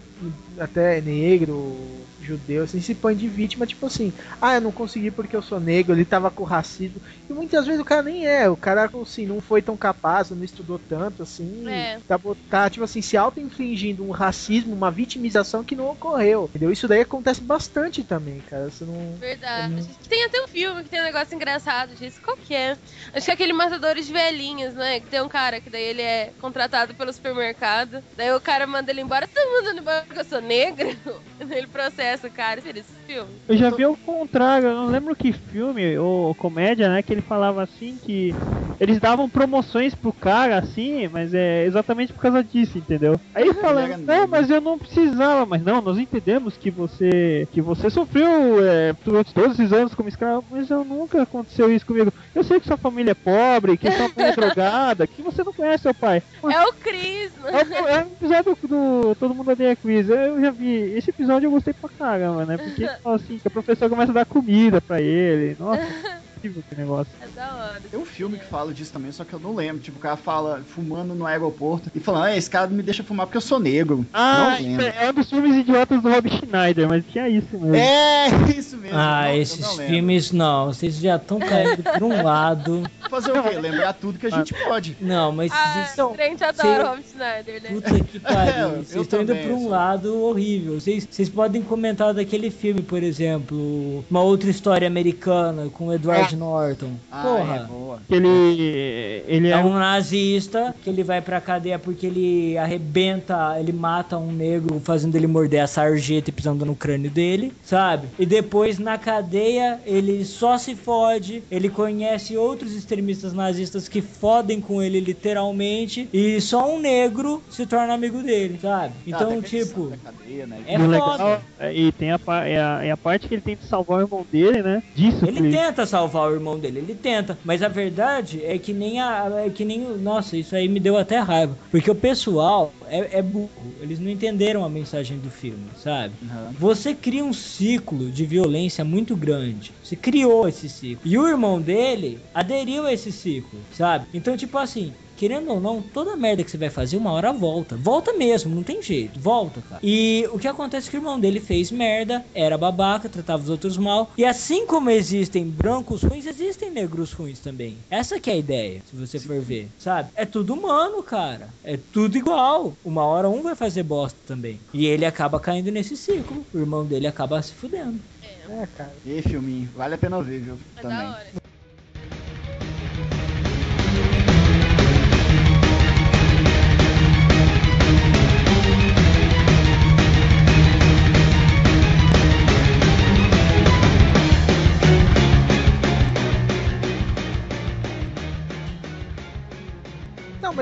até negro, judeu, assim, se põe de vítima, tipo assim, ah, eu não consegui porque eu sou negro, ele tava com racismo. E muitas vezes o cara nem é, o cara, assim, não foi tão capaz, não estudou tanto, assim, É. tá, tá, tipo assim, se auto-infligindo um racismo, uma vitimização que não ocorreu, entendeu? Isso daí acontece bastante também, cara, você não... Verdade. Tem até um filme que tem um negócio engraçado disso. Qual que é? Acho que é aquele Matadores de Velhinhas, né? Que tem um cara que daí ele é contratado pelo supermercado. Daí o cara manda ele embora. Tá mandando embora porque eu sou negra? (laughs) ele processa o cara. Esse filme? Eu já vi o contrário, eu não lembro que filme ou comédia, né, que ele falava assim que eles davam promoções pro cara assim, mas é exatamente por causa disso, entendeu? Aí falando, não, mas eu não precisava, mas não, nós entendemos que você que você sofreu é, durante todos esses anos como escravo, mas eu nunca aconteceu isso comigo. Eu sei que sua família é pobre, que sua mãe é (laughs) drogada, que você não conhece seu pai. É o Chris. É o, é o episódio do Todo Mundo Odeia Chris. Eu já vi. Esse episódio eu gostei pra caramba, né? Porque fala assim, que a professora começa a dar comida pra ele. Nossa, (laughs) incrível que negócio. É da hora. Tem um filme que fala disso também, só que eu não lembro. Tipo, o cara fala fumando no aeroporto e falando, ah, esse cara me deixa fumar porque eu sou negro. Ah, não lembro. é um dos filmes idiotas do Rob Schneider, mas tinha isso mesmo. É, (laughs) isso mesmo. Ah, não, esses não filmes não, vocês já estão caindo por um lado. (laughs) Fazer o quê? Lembrar tudo que a gente pode. Não, mas Ah, vocês estão. a gente Cê- adora o Rob Schneider, né? Puta que (laughs) pariu, É, eu vocês estão indo pra um sou. lado horrível. Vocês vocês podem comentar daquele filme, por exemplo, uma outra história americana com o Edward Norton. Ah, Porra. é, boa. Que ele. Ele É é um nazista que ele vai pra cadeia porque ele arrebenta, ele mata um negro fazendo ele morder a sarjeta e pisando no crânio dele, sabe? E depois na cadeia ele só se fode, ele conhece outros extremistas nazistas que fodem com ele literalmente e só um negro se torna amigo dele, sabe? Então, Ah, tipo, cadeia, né? é legal, foda. é, e tem a, é a, é a parte que ele tenta salvar o irmão dele, né? Disso, Ele que- tenta salvar o irmão dele, ele tenta, mas a verdade é que nem a, é que nem, nossa, isso aí me deu até raiva, porque o pessoal é, é burro, eles não entenderam a mensagem do filme, sabe? Aham. Você cria um ciclo de violência muito grande. Você criou esse ciclo. E o irmão dele aderiu a esse ciclo, sabe? Então, tipo assim, querendo ou não, toda merda que você vai fazer, uma hora volta. Volta mesmo, não tem jeito. Volta, cara. E o que acontece é que o irmão dele fez merda, era babaca, tratava os outros mal. E assim como existem brancos ruins, existem negros ruins também. Essa que é a ideia, se você for ver, sabe? É tudo humano, cara. É tudo igual. Uma hora um vai fazer bosta também. E ele acaba caindo nesse ciclo. O irmão dele acaba se fudendo. É, cara. E aí, filminho, vale a pena ver, viu? É Também.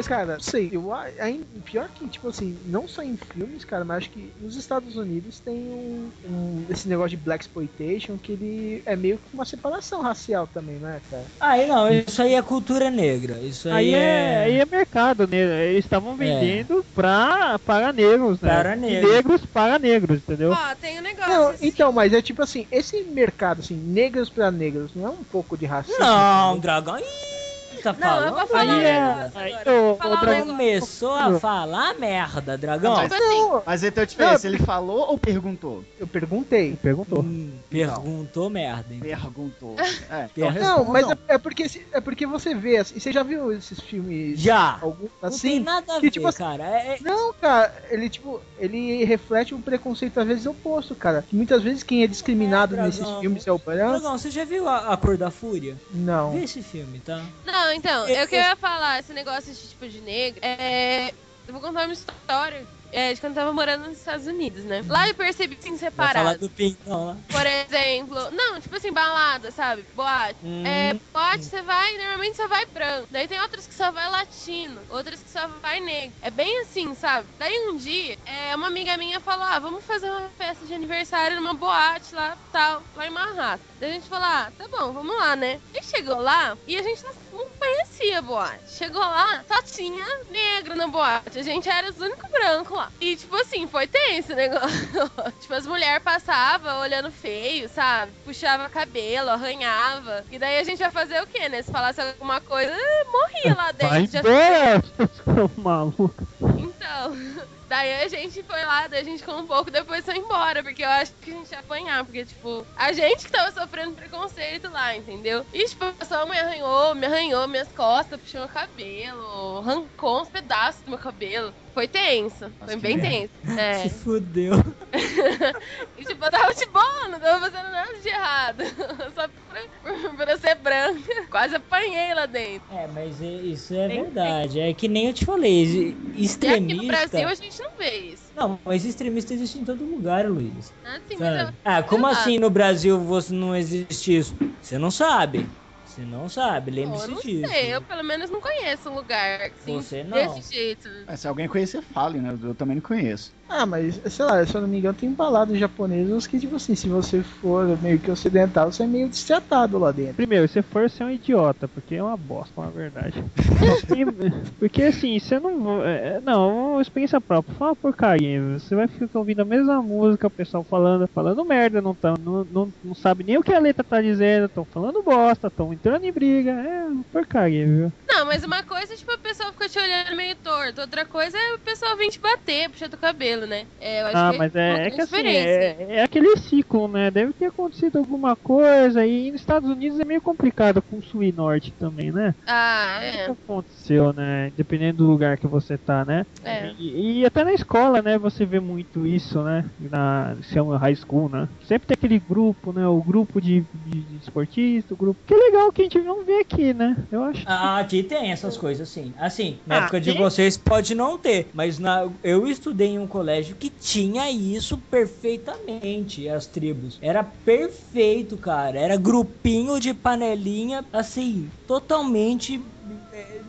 Mas cara, sei, eu a- ainda pior que, tipo assim, não só em filmes, cara, mas acho que nos Estados Unidos tem um, um- esse negócio de Black Exploitation que ele é meio que uma separação racial também, né, cara? Aí não, isso aí é cultura negra. Isso aí, Aí é, aí é mercado, né? Eles estavam vendendo pra, para negros, né? Para negros. negros para negros, entendeu? Ó, tem um negócio. Não, assim, então, mas é tipo assim, esse mercado, assim, negros pra negros, não é um pouco de racismo? Não, também? dragão. Ih, tá Não, eu vou falando. falar Aí é- aí falar o dragão-. Começou a falar merda, dragão. Mas- Tipo Não, Mas então a diferença, ele falou ou perguntou? eu perguntei. Perguntou. Hum, perguntou merda, hein? Perguntou. (laughs) É, então Não, Não, mas respondam. é, é porque é porque você vê, assim, você já viu esses filmes Já. algum Não assim? tem nada a que, ver, tipo cara. É, é- Não, cara, ele tipo, ele reflete um preconceito às vezes oposto, cara. Que muitas vezes quem é discriminado É, nesses filmes é o branco. Dragão, você já viu a, a Cor da Fúria? Não. Vê esse filme, tá? Não, então, É, eu que eu ia falar, esse negócio de tipo de negro, é. Eu vou contar uma história é, de quando eu tava morando nos Estados Unidos, né? Lá eu percebi assim, Vai falar separado. do Pintão lá. Por exemplo, não, tipo assim, balada, sabe? Boate. Hum. É, boate você vai, normalmente só vai branco. Daí tem outras que só vai latino, outras que só vai negro. É bem assim, sabe? Daí um dia, é, uma amiga minha falou: ah, vamos fazer uma festa de aniversário numa boate lá, tal, lá em Manhattan. Daí a gente falou: ah, tá bom, vamos lá, né? E chegou lá e a gente não, não conhecia a boate. Chegou lá, só tinha negro na boate. A gente era os únicos brancos lá. E tipo assim, foi tenso o negócio. (laughs) tipo, as mulheres passavam olhando feio, sabe? Puxava cabelo, arranhava. E daí a gente ia fazer o quê, né? Se falasse alguma coisa, morria lá Vai dentro. Já- embora, (laughs) seus malucos. Então, (laughs) daí a gente foi lá, daí a gente ficou um pouco, depois foi embora, porque eu acho que a gente ia apanhar, porque, tipo, a gente que tava sofrendo preconceito lá, entendeu? E, tipo, a pessoa me arranhou, me arranhou minhas costas, puxou meu cabelo, arrancou uns pedaços do meu cabelo. Foi tenso, foi bem tenso. (laughs) É. Se fudeu. (laughs) E tipo, eu tava de boa, não tava fazendo nada de errado. (laughs) Só por, por eu ser branca. Quase apanhei lá dentro. É, mas é- isso é verdade. É que nem eu te falei, ex- E aqui no extremista. Brasil a gente não vê isso. Não, mas extremista existe em todo lugar, Luiz. Assim, mas Sabe? eu- Ah, como lá. assim no Brasil você não existe isso? Você não sabe. Você não sabe, Pô, eu lembre-se não disso. sei, eu pelo menos não conheço um lugar assim, Você não. desse jeito. Mas se alguém conhecer, fale, né? Eu também não conheço. Ah, mas, sei lá, se eu não me engano, tem baladas japonesas que, tipo assim, se você for meio que ocidental, você é meio destratado lá dentro. Primeiro, se for, você é um idiota, porque é uma bosta, na verdade. (laughs) Porque assim, você não. é, Não, uma experiência própria, uma porcaria. Você vai ficar ouvindo a mesma música, o pessoal falando, falando merda, não, tá, não, não, não sabe nem o que a letra tá dizendo, estão falando bosta, estão entrando em briga. É porcaria, viu? Não, mas uma coisa é tipo a pessoa fica te olhando meio torto, outra coisa é o pessoal vir te bater, puxar do cabelo, né? É, eu acho Ah, que mas é, é grande que assim, é, é aquele ciclo, né? Deve ter acontecido alguma coisa e nos Estados Unidos é meio complicado com o sul e norte também, né? Ah, O é. que aconteceu, né? Dependendo do lugar que você tá, né? É. E, e até na escola, né? Você vê muito isso, né? Na se chama high school, né? Sempre tem aquele grupo, né? O grupo de, de, de esportista, o grupo. Que legal que a gente não vê aqui, né? Eu acho. Ah, aqui tem essas coisas, sim. Assim, na Ah, época de tem? vocês pode não ter, mas na, eu estudei em um colégio que tinha isso perfeitamente, as tribos. Era perfeito, cara. Era grupinho de panelinha, assim, totalmente.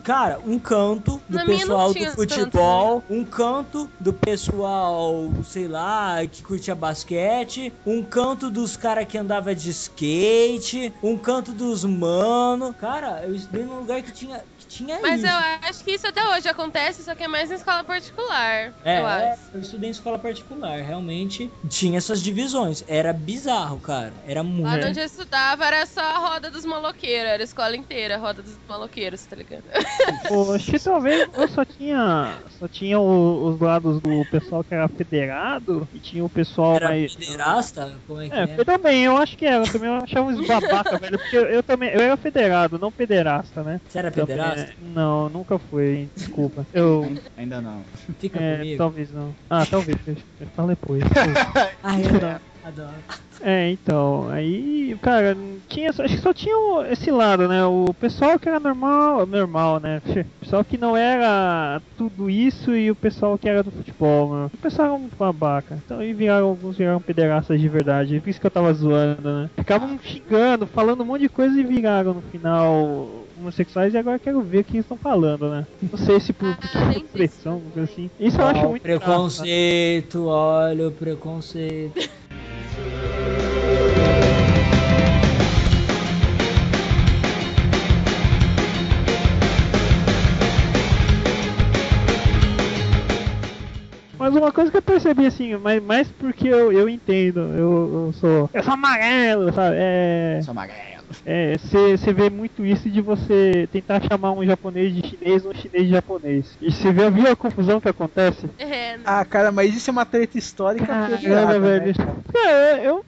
Cara, um canto do Na pessoal do futebol, um canto do pessoal, sei lá, que curtia basquete, um canto dos caras que andava de skate, um canto dos mano. Cara, eu estudei num lugar que tinha, tinha Mas isso. eu acho que isso até hoje acontece, só que é mais em escola particular. É, eu é, acho. eu estudei em escola particular, realmente tinha essas divisões. Era bizarro, cara. Era muito. Lá onde eu estudava era só a roda dos maloqueiros, era a escola inteira, a roda dos maloqueiros, tá ligado? Pô, acho que talvez eu só tinha. Só tinha o- os lados do pessoal que era federado e tinha o pessoal Era mais. pederasta? Como é que É, é? eu também, eu acho que era. Eu também achava uns babaca, (laughs) velho. Porque eu, eu também. Eu era federado, não pederasta, né? Você era Também, pederasta? É, Não, nunca fui, desculpa. Eu. (laughs) Ainda não. Fica É, comigo. talvez não. Ah, talvez. Eu, eu falo depois. (laughs) Ai, eu adoro. É, então, aí, cara, tinha, acho que só tinha esse lado, né? O pessoal que era normal, normal, né? (laughs) O pessoal que não era tudo isso e o pessoal que era do futebol, mano. O pessoal era muito babaca. Então, aí viraram, alguns viraram pederastas de verdade. Por isso que eu tava zoando, né? Ficavam xingando, falando um monte de coisa e viraram no final homossexuais e agora eu quero ver o que eles estão falando, né? Não sei se por, Ah, por pressão, alguma coisa assim. Isso eu acho muito engraçado. preconceito, olha o preconceito. (laughs) Música Mas uma coisa que eu percebi assim, mas mais porque eu, eu entendo, eu, eu sou. Eu sou amarelo, sabe? É. Sou amarelo. É, você vê muito isso de você tentar chamar um japonês de chinês ou um chinês de japonês. E você vê, viu a confusão que acontece? É, Ah, cara, mas isso é uma treta histórica Caramba, federada, né, velho. cara? É, eu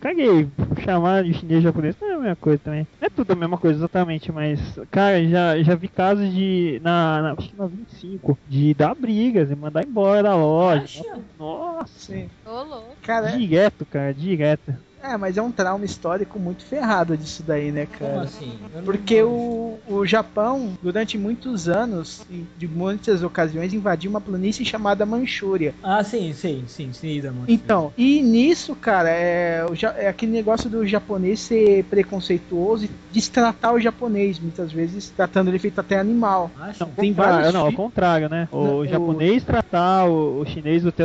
caguei. Chamar de chinês japonês não é a mesma coisa também. Não é tudo a mesma coisa exatamente, mas, cara, já, já vi casos de. Na, na, acho que na 25, de dar brigas e mandar embora da loja. Acha? Nossa, Sim. Cara, direto, cara, direto. É, mas é um trauma histórico muito ferrado disso daí, né, Como cara? assim? Eu não- Porque o, o Japão, durante muitos anos, e de muitas ocasiões, invadiu uma planície chamada Manchúria. Ah, sim, sim, sim, sim, da Então, e nisso, cara, é, o é aquele negócio do japonês ser preconceituoso e destratar o japonês, muitas vezes tratando ele feito até animal. Acha? Tem Contrário, vários não, ao contrário, né? O Não, o- japonês tratar o, o chinês até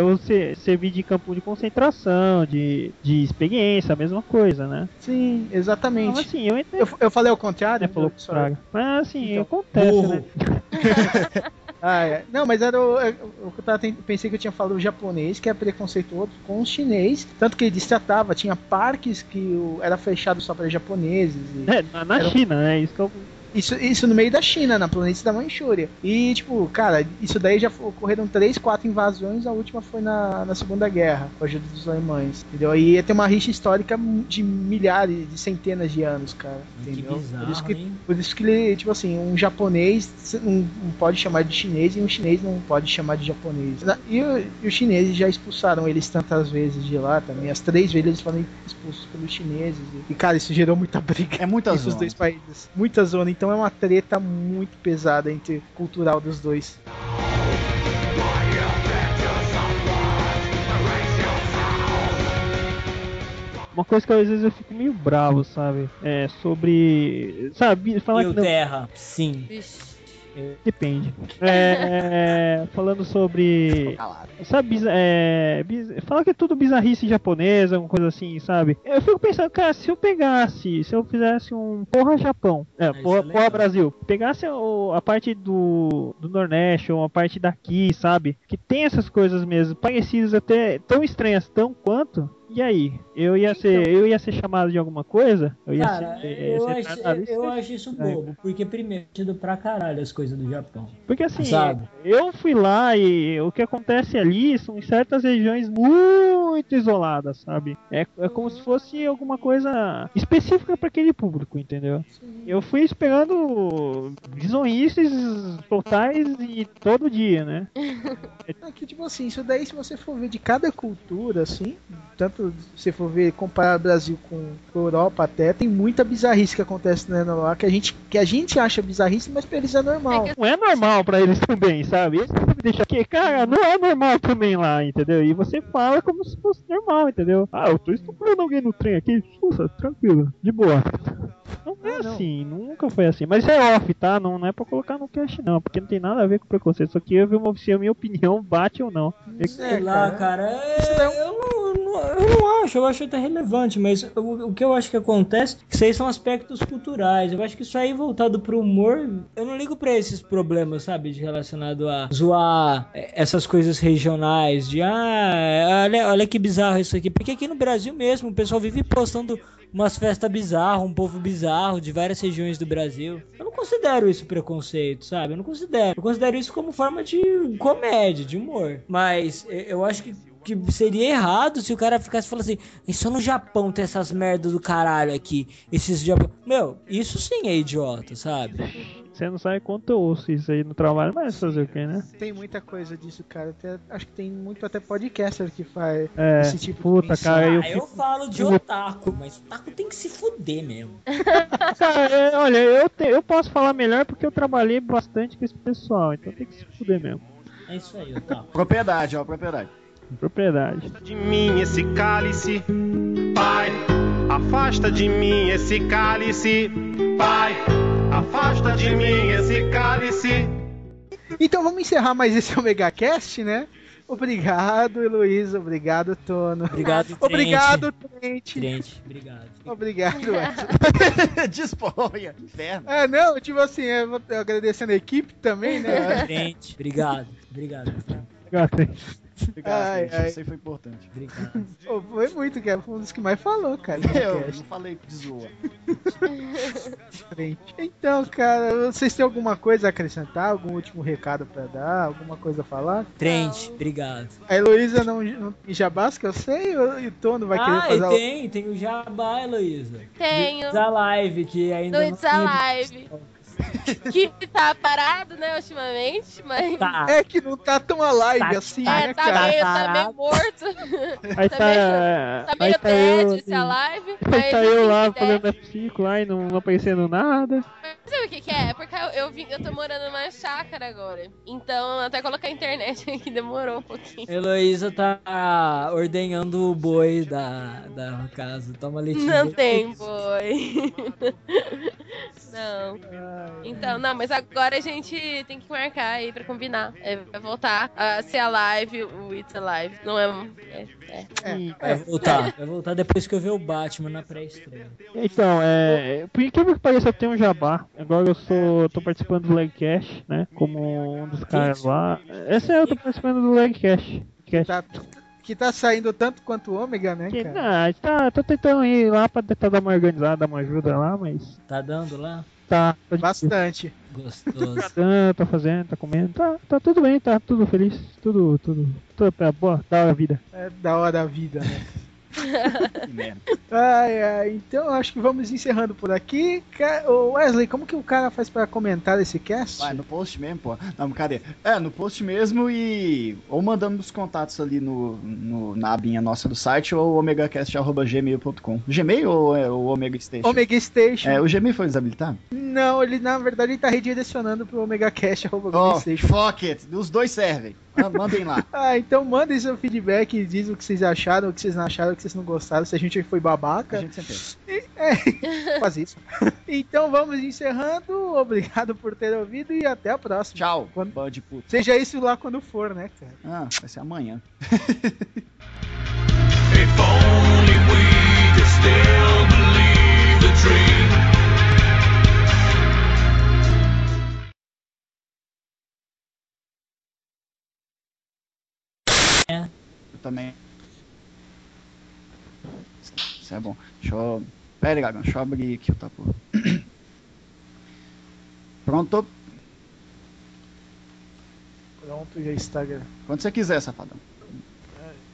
servir de campo de concentração, de, de experiência, a mesma coisa, né? Sim, exatamente. assim, eu entendo. Eu, eu falei ao contrário? Né, falou o contrário. Mas assim, Então, acontece, burro. né? (laughs) Ah, é. Não, mas era o, é, o que eu tava pensei que eu tinha falado o japonês, que é preconceituoso com os chinês, tanto que ele destratava, tinha parques que o- era fechado só para japoneses. e- É, na, na Era- China, né? Isso que eu Isso, isso no meio da China, na planície da Manchúria. E, tipo, cara, isso daí já ocorreram três, quatro invasões, a última foi na, na Segunda Guerra, com a ajuda dos alemães. Entendeu? Aí ia ter uma rixa histórica de milhares, de centenas de anos, cara. Que Entendeu? bizarro, por, isso que, hein? por isso que ele, tipo assim, um japonês não, não pode chamar de chinês e um chinês não pode chamar de japonês. E, e os chineses já expulsaram eles tantas vezes de lá também. As três vezes eles foram expulsos pelos chineses. E, cara, isso gerou muita briga É muita (laughs) zona. dois países. Muita zona. Então é uma treta muito pesada entre cultural dos dois. Uma coisa que às vezes eu fico meio bravo, sabe? É sobre. Sabe, falar E que não. Terra, sim. Vixe. Depende. (laughs) É, falando sobre. Sabe, é, fala que é tudo bizarrice japonesa, alguma coisa assim, sabe? Eu fico pensando, cara, se eu pegasse, se eu fizesse um porra Japão, é, isso porra, é porra. Brasil, pegasse o- a parte do, do Nordeste ou a parte daqui, sabe? Que tem essas coisas mesmo, parecidas até tão estranhas tão quanto. E aí? Eu ia ser, eu ia ser chamado de alguma coisa? Eu ia Cara, ser, eu, ser acho, tratado eu, acho isso bobo, porque primeiro, tido pra caralho as coisas do Japão. Porque assim, Sabe? eu fui lá e o que acontece ali são em certas regiões muito isoladas, sabe? É, é como se fosse alguma coisa específica para aquele público, entendeu? Eu fui esperando bizonhices totais e todo dia, né? (laughs) É que, tipo assim, isso daí, se você for ver de cada cultura, assim, tanto se você for ver, comparar Brasil com, Europa até, tem muita bizarrice que acontece né, lá, que a, gente, que a gente acha bizarrice, mas pra eles é normal. É que- Não é normal pra eles também, sabe? Eles deixam aqui, cara, não é normal também lá, entendeu? E você fala como se fosse normal, entendeu? Ah, eu tô estuprando alguém no trem aqui, sussa, tranquilo, de boa. Não é Ah, não. assim, nunca foi assim. Mas isso é off, tá? Não, não é pra colocar no cast, não, porque não tem nada a ver com preconceito. Isso aqui eu vi uma se a minha opinião bate ou não. Sei É, lá, cara. cara, é- eu, não, não- eu não acho, eu acho até relevante, mas o, o que eu acho que acontece, que isso aí são aspectos culturais. Eu acho que isso aí voltado pro humor, eu não ligo pra esses problemas, sabe, de relacionado a zoar eh, essas coisas regionais, de ah, olha, olha que bizarro isso aqui. Porque aqui no Brasil mesmo, o pessoal vive postando umas festas bizarras, um povo bizarro de várias regiões do Brasil. Eu não considero isso preconceito, sabe? Eu não considero. Eu considero isso como forma de comédia, de humor. Mas eu acho que, que seria errado se o cara ficasse falando assim: "E só no Japão tem essas merdas do caralho aqui. Esses Japão. Meu, isso sim é idiota, sabe? Você não sabe quanto eu ouço isso aí no trabalho, mas fazer o que, né? Tem muita coisa disso, cara. Até- acho que tem muito até podcaster que faz É, esse tipo puta, de cara, eu ah, eu falo de otaku, mas otaku tem que se fuder mesmo. (laughs) Cara, é, olha, eu, te- eu posso falar melhor porque eu trabalhei bastante com esse pessoal, então tem que se fuder mesmo. É isso aí, otaku. Propriedade, ó, propriedade. Propriedade. de mim esse cálice, Pai. Afasta de mim esse cálice, Pai. Afasta de mim esse cálice. Então vamos encerrar mais esse (laughs) Omega Cast, né? Obrigado, Heloísa. Obrigado, Tono. Obrigado, Trent. (laughs) Obrigado, Trent. Trent, obrigado. Obrigado, (laughs) Edson. Disponha, inferno. Ah, não, tipo assim, eu agradecendo a equipe também, né? Trent, obrigado. Obrigado, Trent. Obrigado, Ai, gente. ai. Isso aí foi importante. Obrigado. (laughs) Pô, foi muito, cara. Foi um dos que mais falou, cara. Eu não falei de zoa. Então, cara, vocês têm alguma coisa a acrescentar? Algum último recado pra dar? Alguma coisa a falar? Trent, obrigado. A Heloísa não, não tem jabás que eu sei? E o Tono vai querer ah, fazer e a- tem, tem o Jabá, Heloísa. Tenho. Da live, que ainda No não It's Alive. Que tá parado, né, ultimamente, mas. Tá. É que não tá tão alive Tá- assim, tá- É, né, tá, cara? meio, tá meio morto. Aí (laughs) Tá tá, meio- Tá aí meio tá eu, dead essa live. aí tá eu lá fazendo F5 lá e não, não aparecendo nada. Mas Sabe o que, que é? Porque eu, eu, vim, eu tô morando numa chácara agora. Então, até colocar a internet (laughs) aqui demorou um pouquinho. Heloísa tá ordenhando o boi da, da casa. Toma leitinho. Não tem boi. (laughs) Não. Então, não, mas agora a gente tem que marcar aí pra combinar. É, vai voltar a ser a live, o It's Alive. Não é. é, é. E- Vai voltar, vai voltar depois que eu ver o Batman na pré-estreia. Então, é. Por incrível que pareça, eu tenho um jabá. Agora eu sou. tô participando do Legcast, né? Como um dos caras lá. Essa é eu tô participando do Legcast. Cast. Tá, que tá saindo tanto quanto o ômega, né, Que, cara? não, tá, tô tentando ir lá pra tentar dar uma organizada, dar uma ajuda lá, mas Tá dando lá? tá. Tá. Bastante. Gostoso. (laughs) tá dando, tá fazendo, tá comendo, tá, tá tudo bem, tá tudo feliz, tudo, tudo, tudo tá boa, da hora a vida. É da hora a vida, né? (laughs) (laughs) Ai, ai, então acho que vamos encerrando por aqui. Wesley, como que o cara faz pra comentar esse cast? Vai, no post mesmo, pô. Não, cadê? É, no post mesmo e. Ou mandando os contatos ali no, no- na abinha nossa do site ou omegacast.gmail.com. Gmail ou é o Omega Station? Omega Station. É, o Gmail foi desabilitado? Não, ele na verdade ele tá redirecionando pro Omega Cash, arroba Oh, fuck it. Os dois servem. Mandem lá. (laughs) Ah, então mandem seu feedback, diz o que vocês acharam, o que vocês não acharam, o que vocês não gostaram, se a gente foi A babaca. gente sempre. (laughs) Faz isso. (laughs) Então vamos encerrando. Obrigado por ter ouvido e até a próxima. Tchau, Quando- bando de puta. Seja isso lá quando for, né, cara? Ah, vai ser amanhã. If only we could still believe the dream. Eu também. Isso é bom. Deixa eu. Pera aí, Gagão, deixa eu abrir aqui o tapu. (coughs) Pronto. Pronto, já está. Quando você quiser, safadão.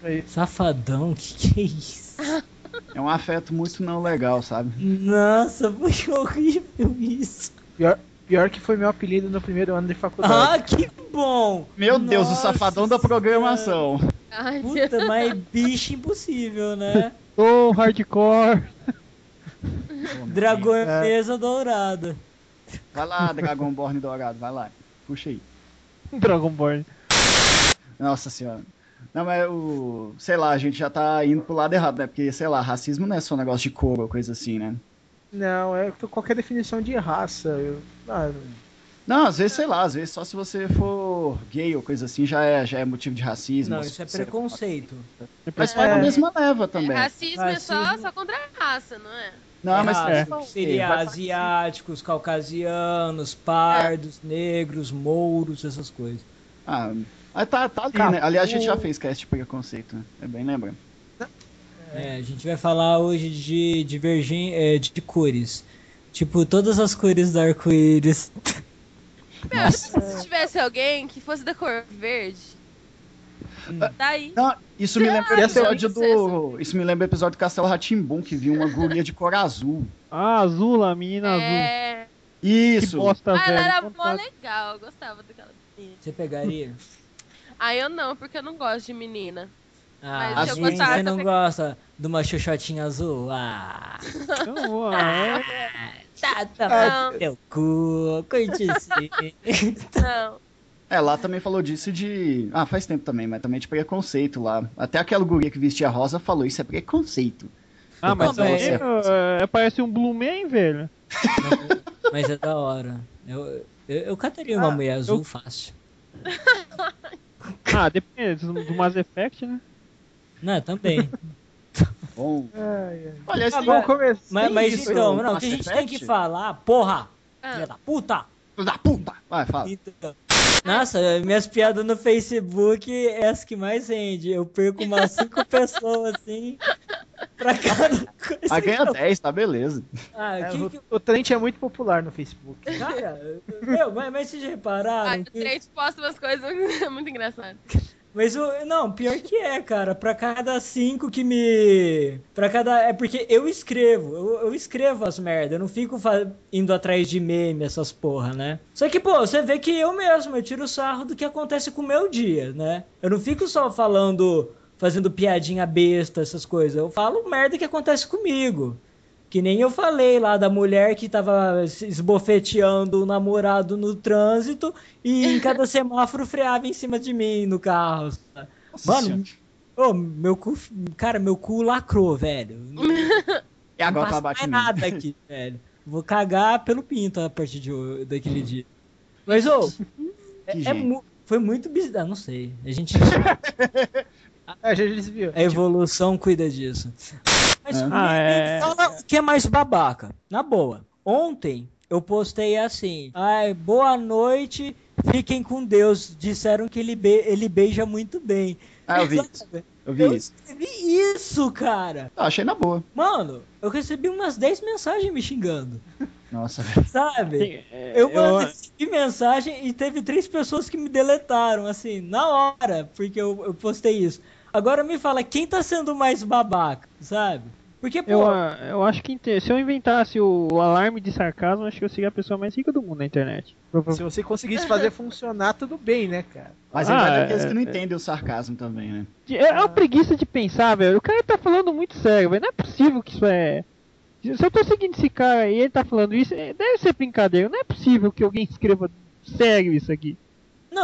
Aí. Safadão, que que é isso? (laughs) É um afeto muito não legal, sabe? Nossa, foi horrível isso. Pior, pior que foi meu apelido no primeiro ano de faculdade. Ah, que bom! Meu Deus, o Nossa safadão da programação. Ai, Puta, mas bicho impossível, né? (laughs) Ô, hardcore. Dragonesa dourada. Vai lá, Dragonborn dourado, vai lá. Puxa aí. Dragonborn. Nossa senhora. Não, mas o. Sei lá, a gente já tá indo pro lado errado, né? Porque, sei lá, racismo não é só um negócio de cor ou coisa assim, né? Não, é qualquer definição de raça. Eu, ah, Não, às vezes, sei lá, às vezes só se você for gay ou coisa assim já é, já é motivo de racismo. Não, isso é preconceito. Mas vai na É. mesma leva também. racismo é só, Racismo. só contra a raça, não é? Não, mas Errado. é. Seria asiáticos, caucasianos, pardos, negros, mouros, essas coisas. Ah, ah, tá, tá ali, Capu. né? Aliás, a gente já fez cast de preconceito, né? É bem lembrando. É, a gente vai falar hoje de divergem é, de cores. Tipo, todas as cores do arco-íris. Meu, se tivesse alguém que fosse da cor verde. Tá aí. Não, isso me lembra ser episódio do. Isso me lembra o episódio do Castelo Ratimbum, que viu uma guria de cor azul. Ah, azul, a menina azul. É. Que Isso! bosta, Ah, velho. ela era mó legal, eu gostava daquela menina. Você pegaria? Ah, eu não, porque eu não gosto de menina. Ah, Mas você eu não pe- gosta de uma xoxotinha azul? Ah, Não, é, (laughs) tá, tá, Não. meu cu, sim. Não. É, lá também falou disso de. Ah, faz tempo também, mas também de preconceito lá. Até aquela guria que vestia rosa falou: Isso é preconceito. Ah, mas Não, mas aí, é, parece um Blue Man, velho. (laughs) Mas é da hora. Eu, eu, eu cataria uma Ah, mulher azul eu- fácil. (laughs) Ah, depende do do Mass Effect, né? Não, também. Bom. ai, ai. Aliás, Tá tem- bom, começar. Mas, Tem mas isso então, no não, o que a gente tem que falar, porra! Ah. Filha da puta! Da puta! Vai, fala. Então, Nossa, minhas piadas no Facebook é as que mais rende. Eu perco umas cinco (laughs) pessoas assim pra cada coisa. Ah, ganha que eu- 10, tá beleza. Ah, É, que, o, que- o Trent é muito popular no Facebook. cara, meu, mas, mas vocês já repararam? O que- Trent posta umas coisas (laughs) muito engraçadas. Mas o. Não, pior que é, cara. Pra cada cinco que me. Pra cada. É porque eu escrevo. Eu, eu escrevo as merdas. Eu não fico fa- indo atrás de meme, essas porra, né? Só que, pô, você vê que eu mesmo, eu tiro sarro do que acontece com o meu dia, né? Eu não fico só falando. Fazendo piadinha besta, essas coisas. Eu falo merda que acontece comigo. Que nem eu falei lá da mulher que tava esbofeteando o namorado no trânsito e em cada (laughs) semáforo freava em cima de mim no carro. sabe? Mano, ô, meu cu. Cara, meu cu lacrou, velho. (laughs) Não E agora passa mais em mim. nada aqui, velho. Vou cagar pelo pinto a partir de, daquele dia. (laughs) Mas, ô, é, Que é gente. mu- foi muito bizarro. Não sei. A gente. A gente desviou. A evolução cuida disso. Mas É. Ah, é. fala o que é mais babaca. Na boa. Ontem eu postei assim. Ai, boa noite. Fiquem com Deus. Disseram que ele, be- ele beija muito bem. Ah, eu vi. Eu vi Eu isso. escrevi isso, cara. Ah, achei na boa. Mano, eu recebi umas 10 mensagens me xingando, Nossa, (laughs) velho. sabe? É, Eu eu- mandei mensagem e teve três pessoas que me deletaram, assim, na hora, porque eu, eu postei isso. Agora me fala, quem tá sendo mais babaca, sabe? Porque, pô, Eu, ah, eu acho que se eu inventasse o, o alarme de sarcasmo, acho que eu seria a pessoa mais rica do mundo na internet. Se você conseguisse fazer funcionar, tudo bem, né, cara? Mas Ah, aí vai daqueles é- que não é- entendem o sarcasmo também, né? É é uma preguiça de pensar, velho. O cara tá falando muito sério, velho. Não é possível que isso é. Se eu tô seguindo esse cara e ele tá falando isso, é- deve ser brincadeira. Não é possível que alguém escreva sério isso aqui.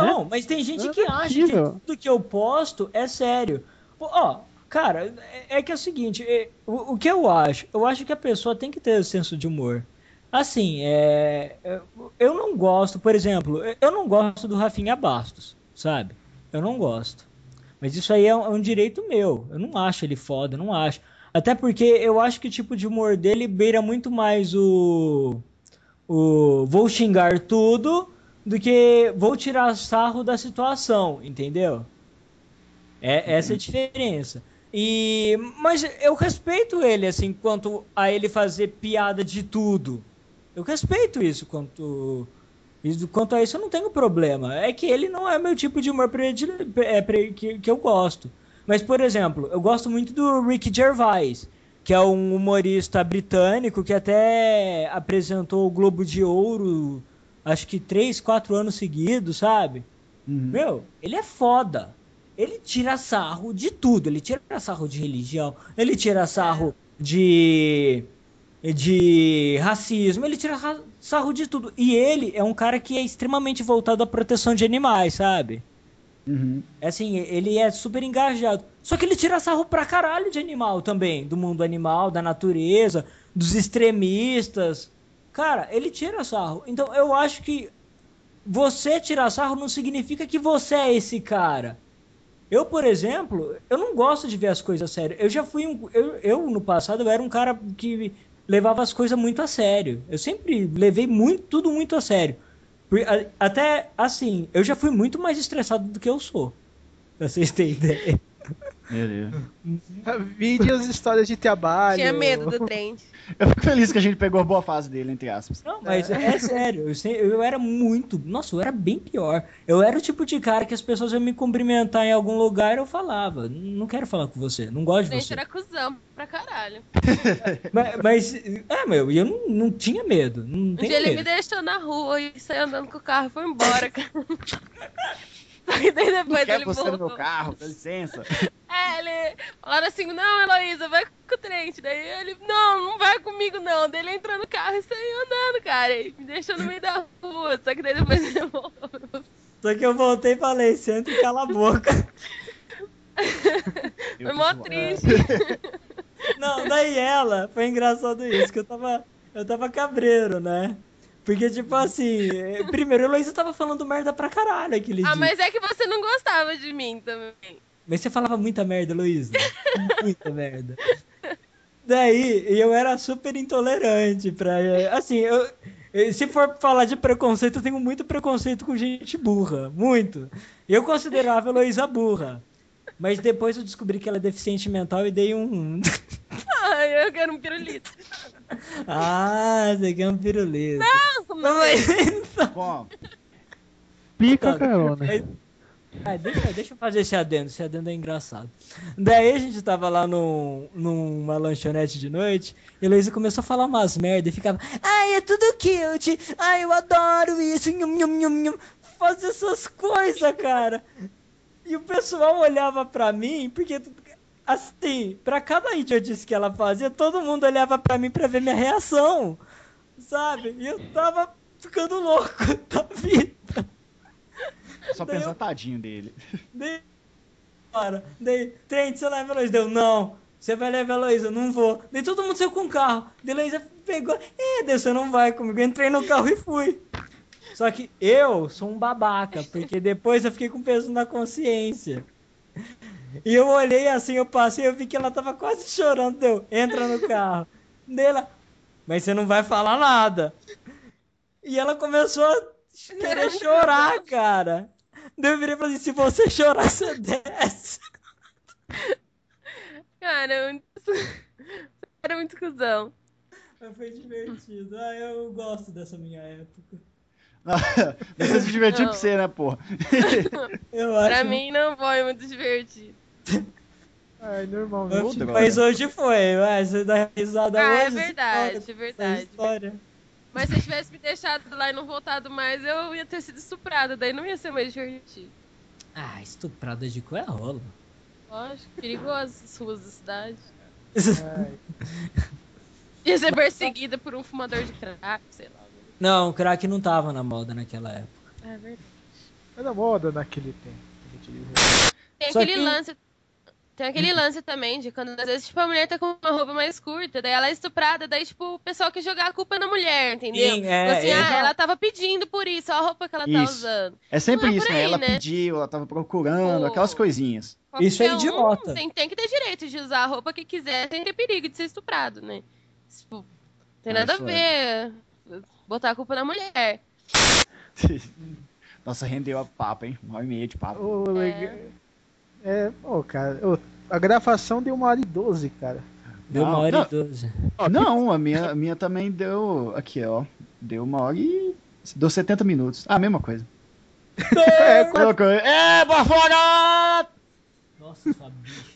Não, mas tem gente Não que é acha que tudo que eu posto é sério. Pô, Ó, cara, é, é que é o seguinte, é, o, o que eu acho? Eu acho que a pessoa tem que ter senso de humor. Assim, é, é, eu não gosto, por exemplo, eu não gosto do Rafinha Bastos, sabe? Eu não gosto. Mas isso aí é um, é um direito meu. Eu não acho ele foda, eu não acho. Até porque eu acho que o tipo de humor dele beira muito mais o. o vou xingar tudo do que vou tirar sarro da situação, entendeu? É essa é a diferença. E mas eu respeito ele assim quanto a ele fazer piada de tudo. Eu respeito isso quanto isso- quanto a isso eu não tenho problema. É que ele não é meu tipo de humor predile- é, pre- que, que eu gosto. Mas por exemplo, eu gosto muito do Rick Gervais, que é um humorista britânico que até apresentou o Globo de Ouro, acho que três, quatro anos seguidos, sabe? Meu, ele é foda. Ele tira sarro de tudo. Ele tira sarro de religião, ele tira sarro de de racismo, ele tira ra- sarro de tudo. E ele é um cara que é extremamente voltado à proteção de animais, sabe? Uhum. É Assim, ele é super engajado. Só que ele tira sarro pra caralho de animal também. Do mundo animal, da natureza, dos extremistas. Cara, ele tira sarro. Então eu acho que você tirar sarro não significa que você é esse cara. Eu, por exemplo, eu não gosto de ver as coisas a sério. Eu já fui um. Eu, eu, no passado, eu era um cara que levava as coisas muito a sério. Eu sempre levei muito, tudo muito a sério. Até assim, eu já fui muito mais estressado do que eu sou. Pra vocês terem ideia. Beleza. Vídeos, histórias de trabalho. Tinha medo do trem. Eu fico feliz que a gente pegou a boa fase dele, entre aspas. Não, mas é sério, eu, eu era muito. Nossa, eu era bem pior. Eu era o tipo de cara que as pessoas iam me cumprimentar em algum lugar e eu falava. Não quero falar com você, não gosto O de você. era cuzão pra caralho. (laughs) Mas, mas, é, meu, e eu não, não tinha medo. Não Um dia ele medo. me deixou na rua e saiu andando com o carro e foi embora, cara. (laughs) Aí (laughs) daí depois Quer ele você no voltou. meu carro, dá licença. É, ele falaram assim, não, Heloísa, vai com o trem. Daí ele, não, não vai comigo não. Daí ele entrou no carro e saiu andando, cara. E me deixou no meio da rua. Só que daí depois ele voltou. Só que eu voltei e falei, senta e cala a boca. (laughs) Foi mó triste. Não, daí ela, foi engraçado isso, que eu tava, eu tava cabreiro, né? Porque, tipo assim, eh, primeiro a Heloísa tava falando merda pra caralho aquele Ah, dia. mas é que você não gostava de mim também. Mas você falava muita merda, Heloísa. (laughs) muita merda. Daí, eu era super intolerante pra. Assim, eu, eh, se for falar de preconceito, eu tenho muito preconceito com gente burra. Muito. Eu considerava a Heloísa burra. Mas depois eu descobri que ela é deficiente mental e dei um. Ai, eu quero um pirulito. (laughs) ah, você quer um pirulito. Não, mas... Bom, Pica Tá, carona. Aí- Ah, deixa, deixa eu fazer esse adendo, esse adendo é engraçado. Daí a gente tava lá num, numa lanchonete de noite e a Luísa começou a falar umas merda e ficava, ai, é tudo cute, ai, eu adoro isso, nhum, nhum, nhum, nhum. fazer essas coisas, cara. E o pessoal olhava pra mim, porque, assim, pra cada idiotice que ela fazia, todo mundo olhava pra mim pra ver minha reação, sabe? E eu tava ficando louco (laughs) da vida. só Daí eu- tadinho dele. Daí, cara, daí, Trent, você leva a Heloísa? Deu, não. Você vai levar a Heloísa? Não vou. Daí todo mundo saiu com o carro. Daí Heloísa pegou, é, daí você não vai comigo. Eu entrei no carro e fui. Só que eu sou um babaca, porque depois eu fiquei com peso na consciência. E eu olhei assim, eu passei, eu vi que ela tava quase chorando. Deu, entra no carro. Daí ela, mas você não vai falar nada. E ela começou a querer chorar, cara. Daí eu virei e falei, se você chorar, você desce. cara, muito... (laughs) era muito cuzão. Foi divertido. Ah, eu gosto dessa minha época. (laughs) Você se divertiu Não. pra você, né, porra? (laughs) Eu acho Pra mim não foi muito divertido. (laughs) Ai, normalmente. Mas hoje foi, mas você dá risada Ah, é hoje. verdade, é verdade. história. Mas se eu tivesse me deixado lá e não voltado mais, eu ia ter sido estuprada, daí não ia ser mais divertido. Ah, estuprada de cu é rolo. Lógico, perigoso as ruas da cidade. (laughs) Ia ser perseguida por um fumador de crack, sei lá. Não, o crack não tava na moda naquela época. É verdade. era moda naquele tempo. Tem Só aquele que- lance. Tem aquele lance também de quando às vezes tipo, a mulher tá com uma roupa mais curta, daí ela é estuprada, daí tipo, o pessoal quer jogar a culpa na mulher, entendeu? Sim, é, Tipo assim, é. ah, ela tava pedindo por isso, olha a roupa que ela tá Isso. usando. É sempre Não é isso, né? aí, Ela né? pediu, ela tava procurando, Pô. aquelas coisinhas. Isso é Qualquer um idiota. tem, tem que ter direito de usar a roupa que quiser sem ter perigo de ser estuprado, né? Tipo, tem Ah, nada a é. ver botar a culpa na mulher. (laughs) Nossa, rendeu a papo, hein? Uma hora e meia de papo. Ô, legal. É, pô, cara, a gravação deu uma hora e doze, cara. Deu não, uma hora não. e doze. Não, a minha, a minha também deu. Aqui, ó. Deu uma hora e. Deu 70 minutos. Ah, mesma coisa. (laughs) é, quase... é, é bafora! Nossa, bicho.